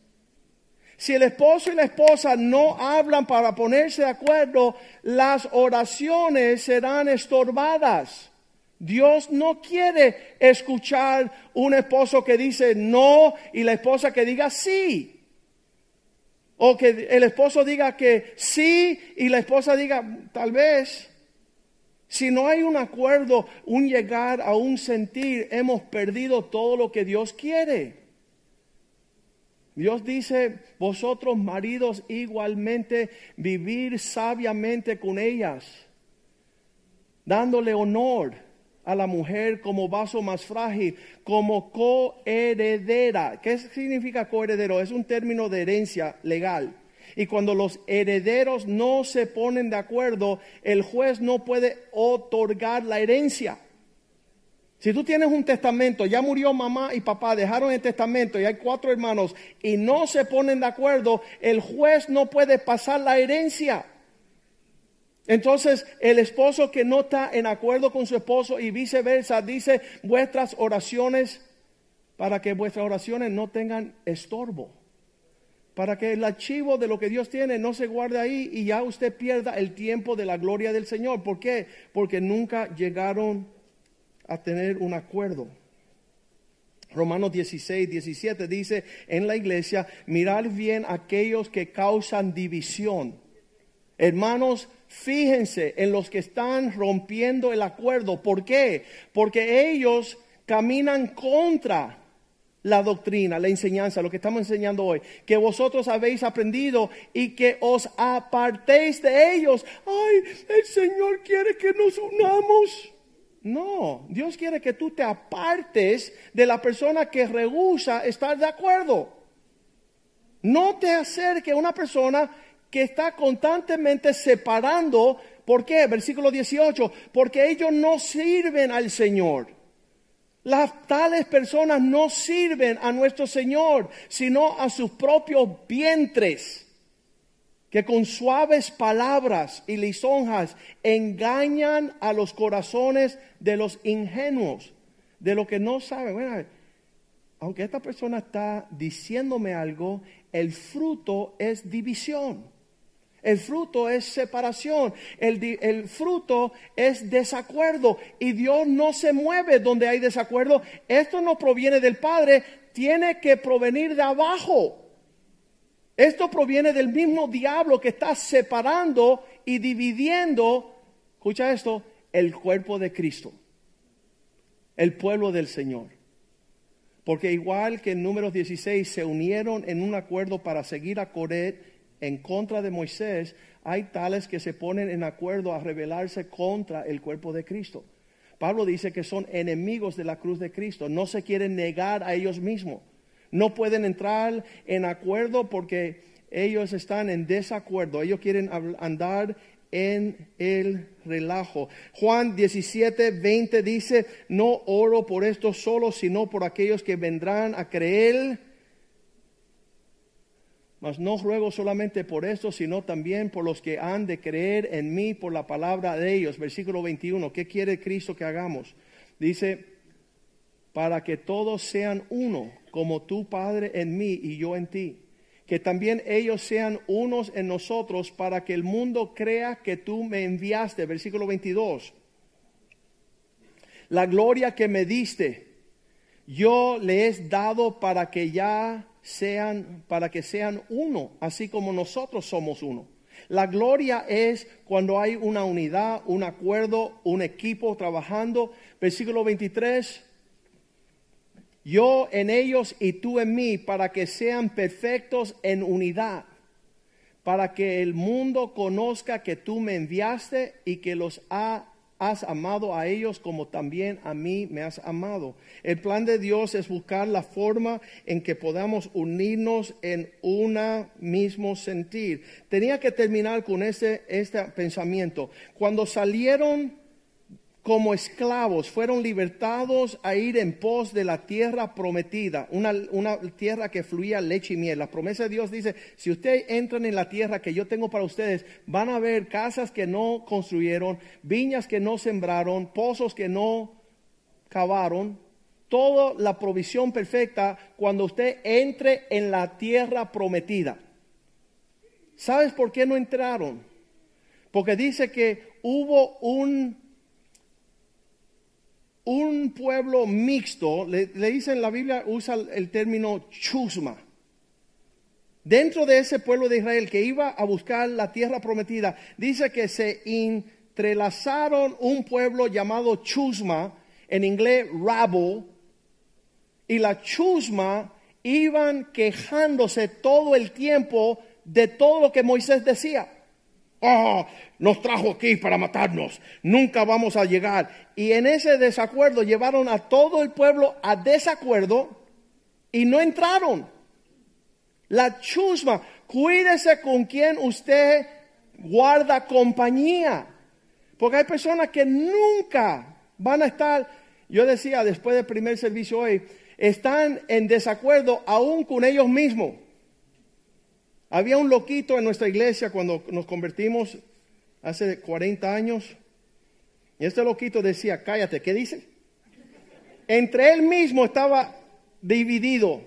Si el esposo y la esposa no hablan para ponerse de acuerdo, las oraciones serán estorbadas. Dios no quiere escuchar un esposo que dice no y la esposa que diga sí. O que el esposo diga que sí y la esposa diga tal vez. Si no hay un acuerdo, un llegar a un sentir, hemos perdido todo lo que Dios quiere. Dios dice, vosotros maridos igualmente vivir sabiamente con ellas, dándole honor a la mujer como vaso más frágil, como coheredera. ¿Qué significa coheredero? Es un término de herencia legal. Y cuando los herederos no se ponen de acuerdo, el juez no puede otorgar la herencia. Si tú tienes un testamento, ya murió mamá y papá, dejaron el testamento y hay cuatro hermanos y no se ponen de acuerdo, el juez no puede pasar la herencia. Entonces, el esposo que no está en acuerdo con su esposo y viceversa, dice vuestras oraciones para que vuestras oraciones no tengan estorbo. Para que el archivo de lo que Dios tiene no se guarde ahí y ya usted pierda el tiempo de la gloria del Señor. ¿Por qué? Porque nunca llegaron a tener un acuerdo. Romanos 16, 17 dice en la iglesia, mirar bien aquellos que causan división. Hermanos, Fíjense en los que están rompiendo el acuerdo. ¿Por qué? Porque ellos caminan contra la doctrina, la enseñanza, lo que estamos enseñando hoy, que vosotros habéis aprendido y que os apartéis de ellos. Ay, el Señor quiere que nos unamos. No, Dios quiere que tú te apartes de la persona que rehúsa estar de acuerdo. No te acerque a una persona que está constantemente separando. ¿Por qué? Versículo 18. Porque ellos no sirven al Señor. Las tales personas no sirven a nuestro Señor, sino a sus propios vientres, que con suaves palabras y lisonjas engañan a los corazones de los ingenuos, de los que no saben. Bueno, aunque esta persona está diciéndome algo, el fruto es división. El fruto es separación. El, fruto es desacuerdo. Y Dios no se mueve donde hay desacuerdo. Esto no proviene del Padre, tiene que provenir de abajo. Esto proviene del mismo diablo que está separando y dividiendo, escucha esto, el cuerpo de Cristo, el pueblo del Señor. Porque igual que en números 16 se unieron en un acuerdo para seguir a Coret en contra de Moisés, hay tales que se ponen en acuerdo a rebelarse contra el cuerpo de Cristo. Pablo dice que son enemigos de la cruz de Cristo, no se quieren negar a ellos mismos, no pueden entrar en acuerdo porque ellos están en desacuerdo, ellos quieren andar en el relajo. Juan 17, 20 dice, no oro por esto solo, sino por aquellos que vendrán a creer mas no ruego solamente por esto, sino también por los que han de creer en mí por la palabra de ellos. Versículo 21. ¿Qué quiere Cristo que hagamos? Dice, para que todos sean uno, como tu Padre en mí y yo en ti. Que también ellos sean unos en nosotros, para que el mundo crea que tú me enviaste. Versículo 22. La gloria que me diste, yo le he dado para que ya sean, para que sean uno, así como nosotros somos uno. La gloria es cuando hay una unidad, un acuerdo, un equipo trabajando. Versículo 23. Yo en ellos y tú en mí, para que sean perfectos en unidad, para que el mundo conozca que tú me enviaste y que los ha has amado a ellos como también a mí me has amado. El plan de Dios es buscar la forma en que podamos unirnos en un mismo sentir. Tenía que terminar con ese este pensamiento. Cuando salieron como esclavos, fueron libertados a ir en pos de la tierra prometida, una, tierra que fluía leche y miel. La promesa de Dios dice, si ustedes entran en la tierra que yo tengo para ustedes, van a ver casas que no construyeron, viñas que no sembraron, pozos que no cavaron, toda la provisión perfecta cuando usted entre en la tierra prometida. ¿Sabes por qué no entraron? Porque dice que hubo un un pueblo mixto, le, dice en la Biblia, usa el término chusma. Dentro de ese pueblo de Israel que iba a buscar la tierra prometida, dice que se entrelazaron un pueblo llamado chusma, en inglés rabo, y la chusma iban quejándose todo el tiempo de todo lo que Moisés decía. Oh, nos trajo aquí para matarnos, nunca vamos a llegar. Y en ese desacuerdo llevaron a todo el pueblo a desacuerdo y no entraron. La chusma, cuídese con quien usted guarda compañía. Porque hay personas que nunca van a estar, yo decía después del primer servicio hoy, están en desacuerdo aún con ellos mismos. Había un loquito en nuestra iglesia cuando nos convertimos hace 40 años. Y este loquito decía, cállate, ¿qué dice? Entre él mismo estaba dividido.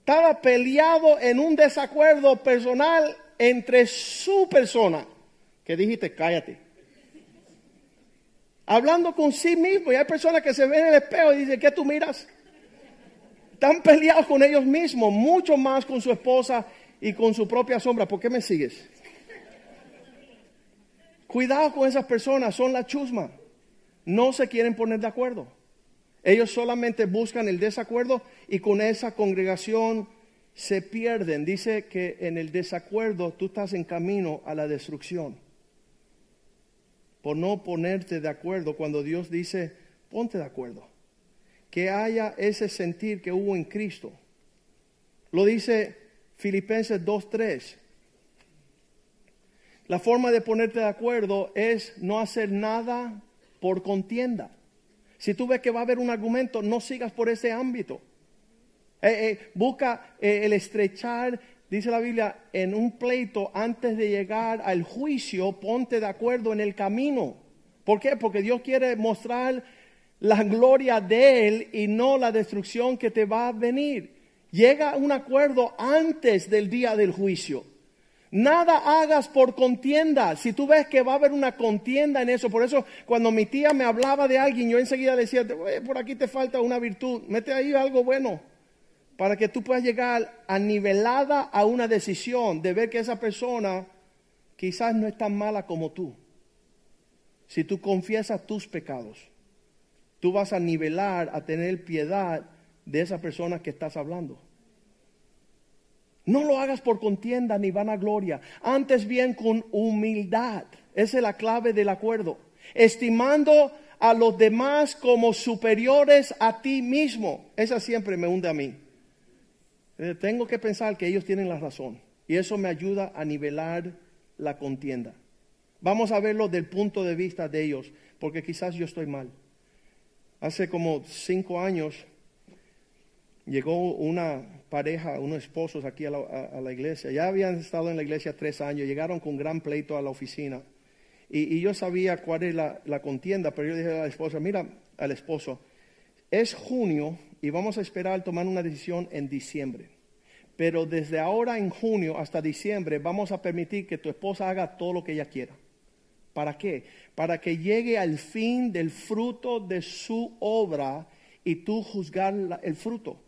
Estaba peleado en un desacuerdo personal entre su persona. Que dijiste, cállate. Hablando con sí mismo. Y hay personas que se ven en el espejo y dicen, ¿qué tú miras? Están peleados con ellos mismos, mucho más con su esposa y con su propia sombra. ¿Por qué me sigues? Cuidado con esas personas, son la chusma. No se quieren poner de acuerdo. Ellos solamente buscan el desacuerdo y con esa congregación se pierden. Dice que en el desacuerdo tú estás en camino a la destrucción. Por no ponerte de acuerdo cuando Dios dice, ponte de acuerdo que haya ese sentir que hubo en Cristo. Lo dice Filipenses 2.3. La forma de ponerte de acuerdo es no hacer nada por contienda. Si tú ves que va a haber un argumento, no sigas por ese ámbito. Eh, eh, busca eh, el estrechar, dice la Biblia, en un pleito antes de llegar al juicio, ponte de acuerdo en el camino. ¿Por qué? Porque Dios quiere mostrar la gloria de Él y no la destrucción que te va a venir. Llega a un acuerdo antes del día del juicio. Nada hagas por contienda. Si tú ves que va a haber una contienda en eso, por eso cuando mi tía me hablaba de alguien, yo enseguida decía, por aquí te falta una virtud, mete ahí algo bueno, para que tú puedas llegar a nivelada a una decisión de ver que esa persona quizás no es tan mala como tú. Si tú confiesas tus pecados tú vas a nivelar, a tener piedad de esa persona que estás hablando. No lo hagas por contienda ni vanagloria, antes bien con humildad. Esa es la clave del acuerdo. Estimando a los demás como superiores a ti mismo. Esa siempre me hunde a mí. Eh, tengo que pensar que ellos tienen la razón y eso me ayuda a nivelar la contienda. Vamos a verlo del punto de vista de ellos, porque quizás yo estoy mal. Hace como cinco años llegó una pareja, unos esposos aquí a la, iglesia. Ya habían estado en la iglesia tres años, llegaron con gran pleito a la oficina. Y, yo sabía cuál es la, la, contienda, pero yo dije a la esposa, mira al esposo, es junio y vamos a esperar tomar una decisión en diciembre. Pero desde ahora en junio hasta diciembre vamos a permitir que tu esposa haga todo lo que ella quiera. ¿Para qué? Para que llegue al fin del fruto de su obra y tú juzgar el fruto.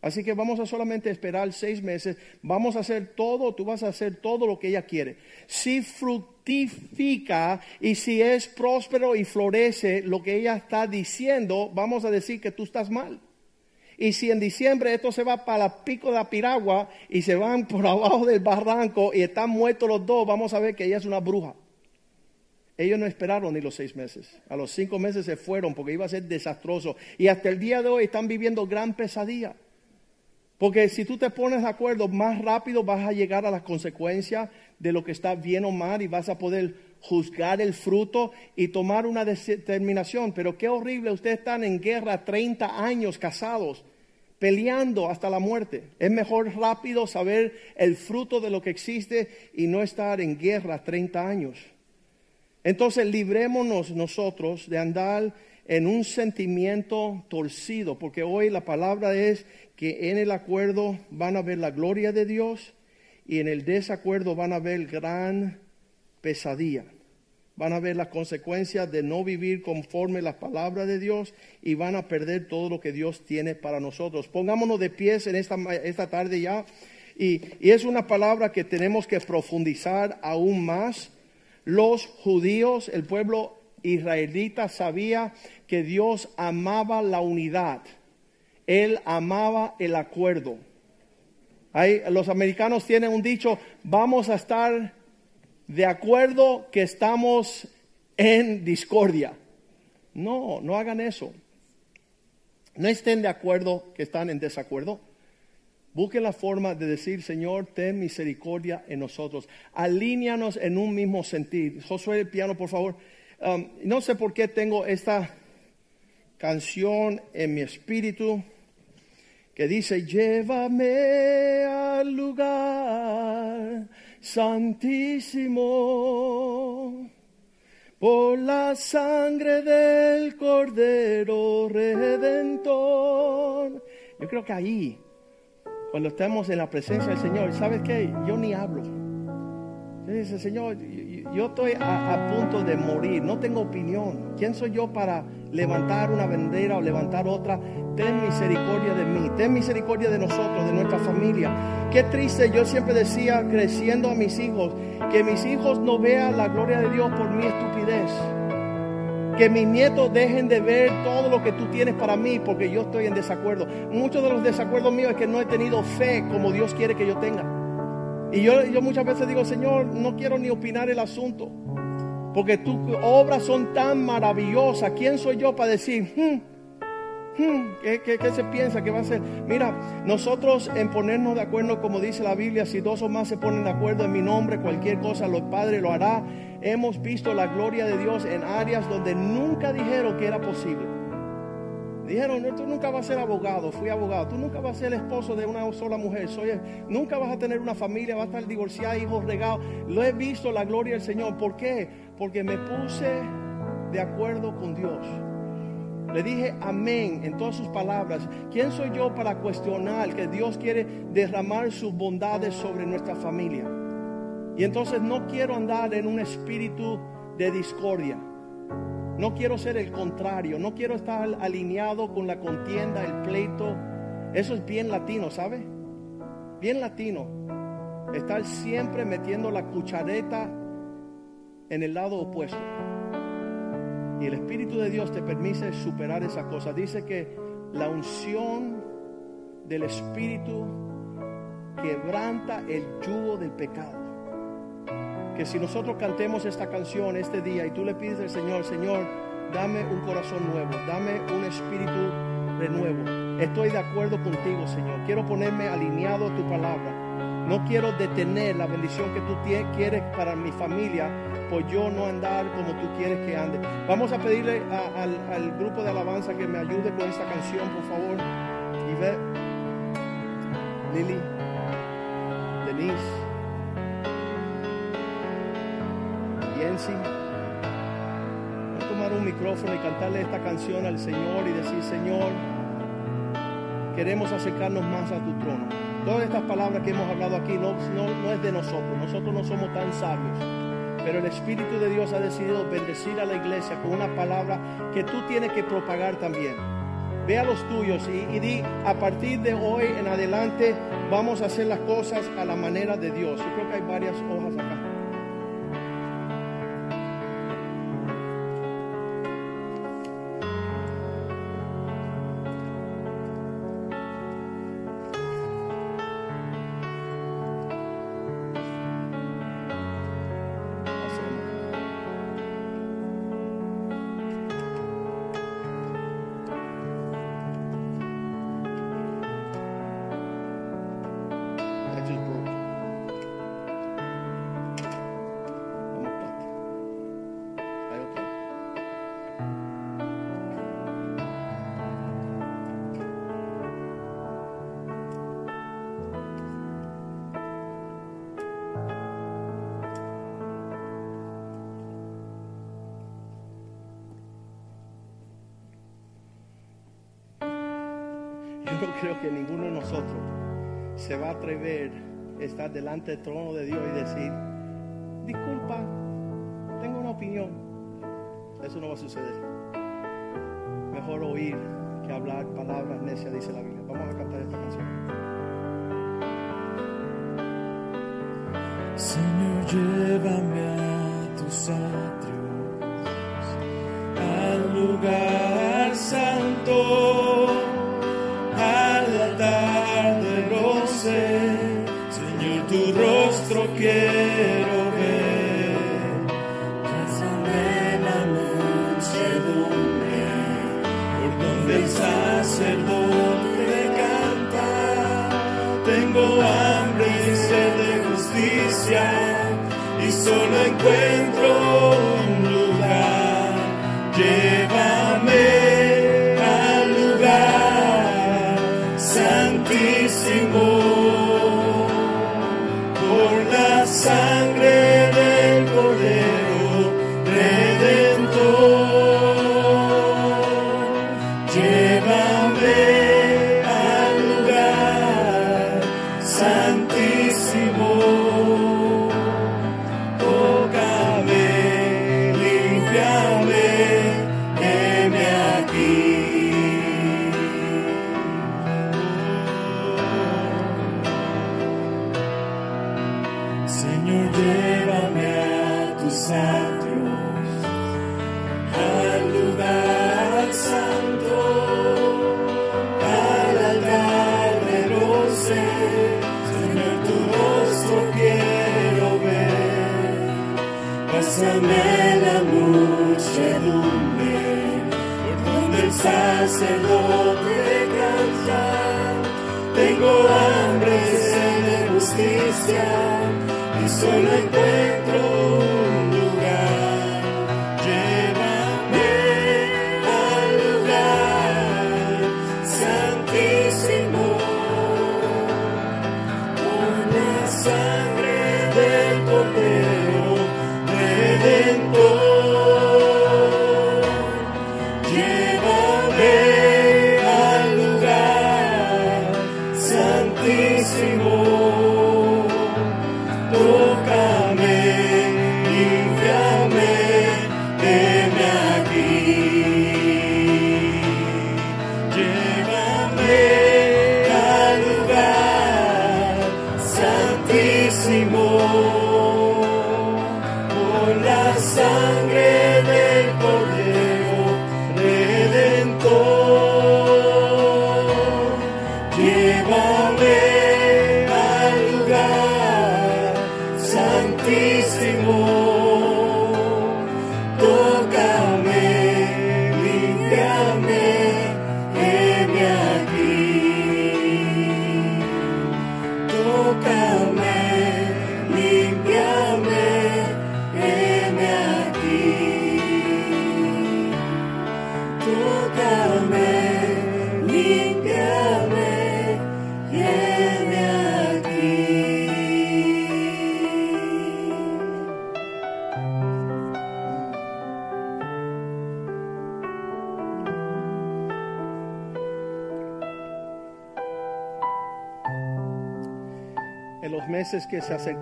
Así que vamos a solamente esperar seis meses, vamos a hacer todo, tú vas a hacer todo lo que ella quiere. Si fructifica y si es próspero y florece lo que ella está diciendo, vamos a decir que tú estás mal. Y si en diciembre esto se va para la pico de la piragua y se van por abajo del barranco y están muertos los dos, vamos a ver que ella es una bruja. Ellos no esperaron ni los seis meses. A los cinco meses se fueron porque iba a ser desastroso. Y hasta el día de hoy están viviendo gran pesadilla. Porque si tú te pones de acuerdo, más rápido vas a llegar a las consecuencias de lo que está bien o mal y vas a poder juzgar el fruto y tomar una determinación. Pero qué horrible, ustedes están en guerra 30 años casados, peleando hasta la muerte. Es mejor rápido saber el fruto de lo que existe y no estar en guerra 30 años. Entonces, librémonos nosotros de andar en un sentimiento torcido, porque hoy la palabra es que en el acuerdo van a ver la gloria de Dios y en el desacuerdo van a ver gran pesadilla. Van a ver las consecuencias de no vivir conforme las palabras de Dios y van a perder todo lo que Dios tiene para nosotros. Pongámonos de pies en esta, esta tarde ya. Y, y es una palabra que tenemos que profundizar aún más. Los judíos, el pueblo israelita sabía que Dios amaba la unidad él amaba el acuerdo. los americanos tienen un dicho, vamos a estar de acuerdo que estamos en discordia. No, no hagan eso. No estén de acuerdo que están en desacuerdo. Busquen la forma de decir, Señor, ten misericordia en nosotros. Alíñanos en un mismo sentido. Josué, el piano, por favor. Um, no sé por qué tengo esta canción en mi espíritu que dice, llévame al lugar santísimo por la sangre del Cordero Redentor. Yo creo que ahí, cuando estamos en la presencia del Señor, ¿sabes qué? Yo ni hablo. Dice, Señor, yo estoy a, punto de morir, no tengo opinión. ¿Quién soy yo para levantar una bandera o levantar otra? Ten misericordia de mí, ten misericordia de nosotros, de nuestra familia. Qué triste, yo siempre decía, creciendo a mis hijos, que mis hijos no vean la gloria de Dios por mi estupidez. Que mis nietos dejen de ver todo lo que tú tienes para mí porque yo estoy en desacuerdo. Muchos de los desacuerdos míos es que no he tenido fe como Dios quiere que yo tenga. Y yo, yo muchas veces digo, Señor, no quiero ni opinar el asunto. Porque tus obras son tan maravillosas. ¿Quién soy yo para decir, hmm, hmm, ¿qué, qué, se piensa que va a ser? Mira, nosotros en ponernos de acuerdo, como dice la Biblia, si dos o más se ponen de acuerdo en mi nombre, cualquier cosa, los padres lo hará. Hemos visto la gloria de Dios en áreas donde nunca dijeron que era posible. Dijeron, tú nunca vas a ser abogado, fui abogado, tú nunca vas a ser el esposo de una sola mujer, soy, nunca vas a tener una familia, vas a estar divorciada, hijos regados. Lo he visto la gloria del Señor. ¿Por qué? Porque me puse de acuerdo con Dios. Le dije amén en todas sus palabras. ¿Quién soy yo para cuestionar que Dios quiere derramar sus bondades sobre nuestra familia? Y entonces no quiero andar en un espíritu de discordia. No quiero ser el contrario, no quiero estar alineado con la contienda, el pleito. Eso es bien latino, ¿sabe? Bien latino. Estar siempre metiendo la cuchareta en el lado opuesto. Y el Espíritu de Dios te permite superar esa cosa. Dice que la unción del Espíritu quebranta el yugo del pecado que si nosotros cantemos esta canción este día y tú le pides al Señor, Señor, dame un corazón nuevo, dame un espíritu de nuevo. Estoy de acuerdo contigo, Señor. Quiero ponerme alineado a tu palabra. No quiero detener la bendición que tú quieres para mi familia, pues yo no andar como tú quieres que ande. Vamos a pedirle al, al, grupo de alabanza que me ayude con esta canción, por favor. Yvette, Lili, Denise. Voy a tomar un micrófono y cantarle esta canción al Señor y decir, Señor, queremos acercarnos más a tu trono. Todas estas palabras que hemos hablado aquí no, no, es de nosotros, nosotros no somos tan sabios, pero el Espíritu de Dios ha decidido bendecir a la iglesia con una palabra que tú tienes que propagar también. Ve a los tuyos y, di, a partir de hoy en adelante vamos a hacer las cosas a la manera de Dios. Yo creo que hay varias hojas acá. Atrever estar delante del trono de Dios y decir, disculpa, tengo una opinión. Eso no va a suceder. Mejor oír que hablar palabras necias, dice la Biblia. Vamos a cantar esta canción. Señor, llévame a solo encuentro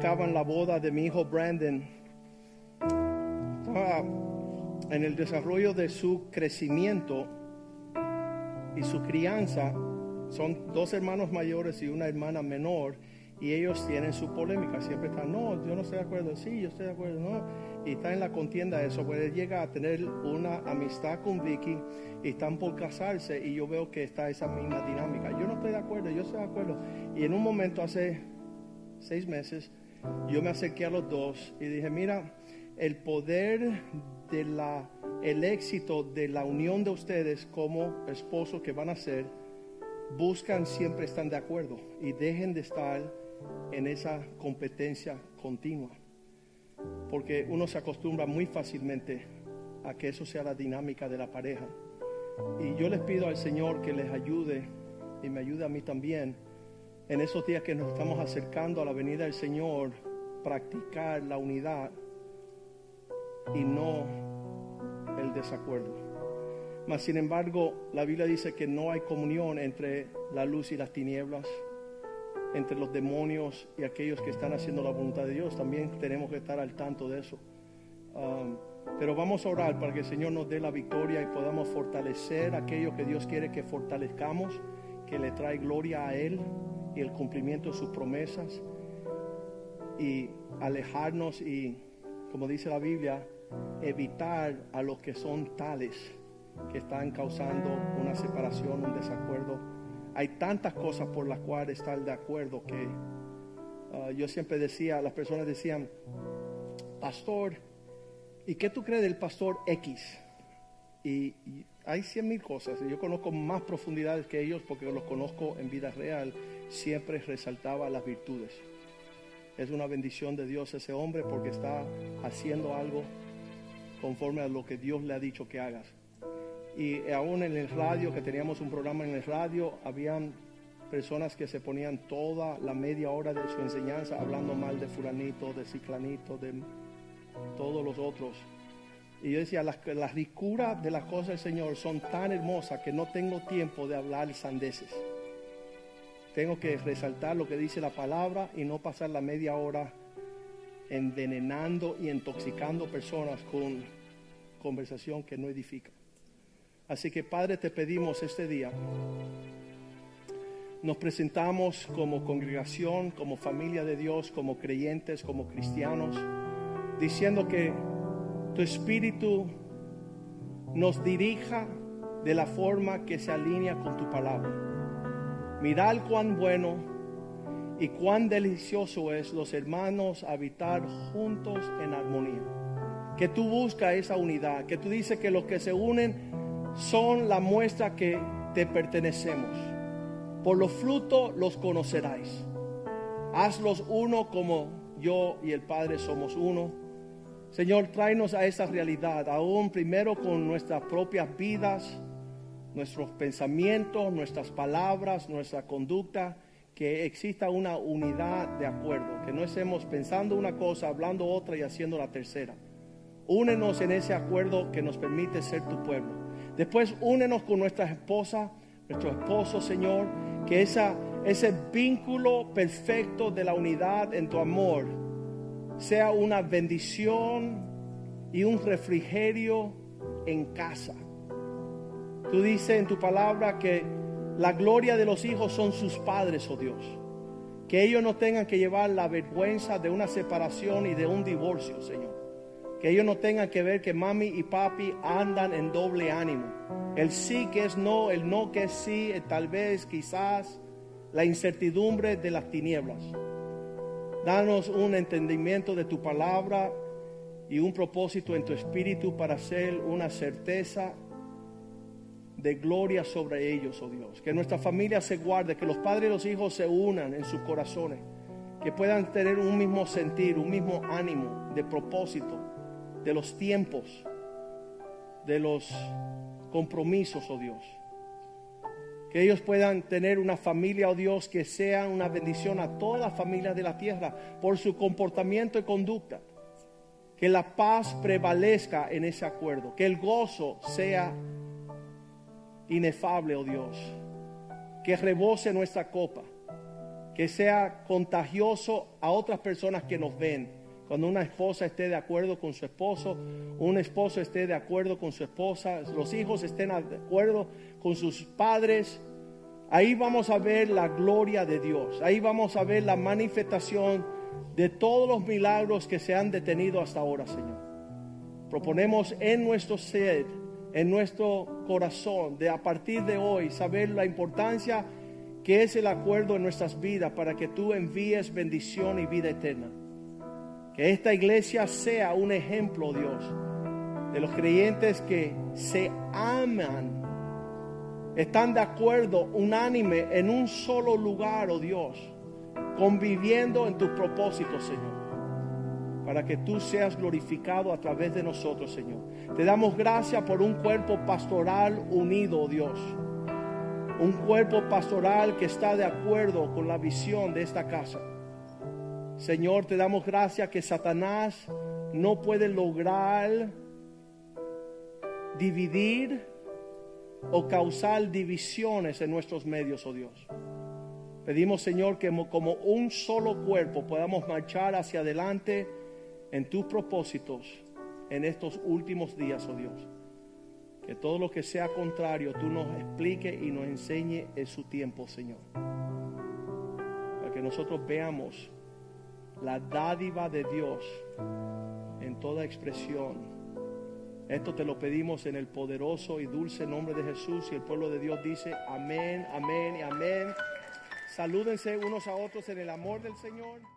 acercaban la boda de mi hijo Brandon, estaba en el desarrollo de su crecimiento y su crianza. Son dos hermanos mayores y una hermana menor. Y ellos tienen su polémica. Siempre están, no, yo no estoy de acuerdo. Sí, yo estoy de acuerdo. No. Y están en la contienda eso. Pues él llega a tener una amistad con Vicky y están por casarse. Y yo veo que está esa misma dinámica. Yo no estoy de acuerdo, yo estoy de acuerdo. Y en un momento hace seis meses, yo me acerqué a los dos y dije, mira, el poder de la, el éxito de la unión de ustedes como esposos que van a ser, buscan siempre están de acuerdo y dejen de estar en esa competencia continua. Porque uno se acostumbra muy fácilmente a que eso sea la dinámica de la pareja. Y yo les pido al Señor que les ayude y me ayude a mí también en esos días que nos estamos acercando a la venida del Señor, practicar la unidad y no el desacuerdo. Mas sin embargo, la Biblia dice que no hay comunión entre la luz y las tinieblas, entre los demonios y aquellos que están haciendo la voluntad de Dios. También tenemos que estar al tanto de eso. Um, pero vamos a orar para que el Señor nos dé la victoria y podamos fortalecer aquello que Dios quiere que fortalezcamos, que le trae gloria a Él y el cumplimiento de sus promesas y alejarnos y, como dice la Biblia, evitar a los que son tales que están causando una separación, un desacuerdo. Hay tantas cosas por las cuales estar de acuerdo que uh, yo siempre decía, las personas decían, pastor, ¿y qué tú crees del pastor X? Y, y hay cien mil cosas. Yo conozco más profundidades que ellos porque los conozco en vida real. Siempre resaltaba las virtudes. Es una bendición de Dios ese hombre porque está haciendo algo conforme a lo que Dios le ha dicho que hagas. Y aún en el radio, que teníamos un programa en el radio, habían personas que se ponían toda la media hora de su enseñanza hablando mal de fulanito, de ciclanito, de todos los otros. Y yo decía, las, las ricuras de las cosas del Señor son tan hermosas que no tengo tiempo de hablar sandeces. Tengo que resaltar lo que dice la palabra y no pasar la media hora envenenando y intoxicando personas con conversación que no edifica. Así que Padre, te pedimos este día, nos presentamos como congregación, como familia de Dios, como creyentes, como cristianos, diciendo que tu espíritu nos dirija de la forma que se alinea con tu palabra. Mirad cuán bueno y cuán delicioso es los hermanos habitar juntos en armonía. Que tú buscas esa unidad, que tú dices que los que se unen son la muestra que te pertenecemos. Por los frutos los conoceráis. Hazlos uno como yo y el Padre somos uno. Señor, tráenos a esa realidad, aún primero con nuestras propias vidas, nuestros pensamientos, nuestras palabras, nuestra conducta, que exista una unidad de acuerdo, que no estemos pensando una cosa, hablando otra y haciendo la tercera. Únenos en ese acuerdo que nos permite ser tu pueblo. Después únenos con nuestras esposas, nuestro esposo, Señor, que esa, ese vínculo perfecto de la unidad en tu amor sea una bendición y un refrigerio en casa. Tú dices en tu palabra que la gloria de los hijos son sus padres, oh Dios. Que ellos no tengan que llevar la vergüenza de una separación y de un divorcio, Señor. Que ellos no tengan que ver que mami y papi andan en doble ánimo. El sí que es no, el no que es sí, tal vez, quizás, la incertidumbre de las tinieblas. Danos un entendimiento de tu palabra y un propósito en tu espíritu para hacer una certeza de gloria sobre ellos, oh Dios. Que nuestra familia se guarde, que los padres y los hijos se unan en sus corazones, que puedan tener un mismo sentir, un mismo ánimo de propósito de los tiempos, de los compromisos, oh Dios. Que ellos puedan tener una familia, oh Dios, que sea una bendición a toda la familia de la tierra por su comportamiento y conducta. Que la paz prevalezca en ese acuerdo. Que el gozo sea inefable, oh Dios. Que rebose nuestra copa. Que sea contagioso a otras personas que nos ven cuando una esposa esté de acuerdo con su esposo, un esposo esté de acuerdo con su esposa, los hijos estén de acuerdo con sus padres, ahí vamos a ver la gloria de Dios. Ahí vamos a ver la manifestación de todos los milagros que se han detenido hasta ahora, Señor. Proponemos en nuestro ser, en nuestro corazón, de a partir de hoy saber la importancia que es el acuerdo en nuestras vidas para que tú envíes bendición y vida eterna. Que esta iglesia sea un ejemplo, Dios, de los creyentes que se aman, están de acuerdo, unánime, en un solo lugar, oh Dios, conviviendo en tus propósitos, Señor para que tú seas glorificado a través de nosotros, Señor. Te damos gracias por un cuerpo pastoral unido, oh Dios. Un cuerpo pastoral que está de acuerdo con la visión de esta casa. Señor, te damos gracias que Satanás no puede lograr dividir o causar divisiones en nuestros medios, oh Dios. Pedimos, Señor, que mo- como un solo cuerpo podamos marchar hacia adelante en tus propósitos en estos últimos días, oh Dios. Que todo lo que sea contrario tú nos explique y nos enseñe en su tiempo, Señor. Para que nosotros veamos la dádiva de Dios en toda expresión. Esto te lo pedimos en el poderoso y dulce nombre de Jesús y el pueblo de Dios dice amén, amén y amén. Salúdense unos a otros en el amor del Señor.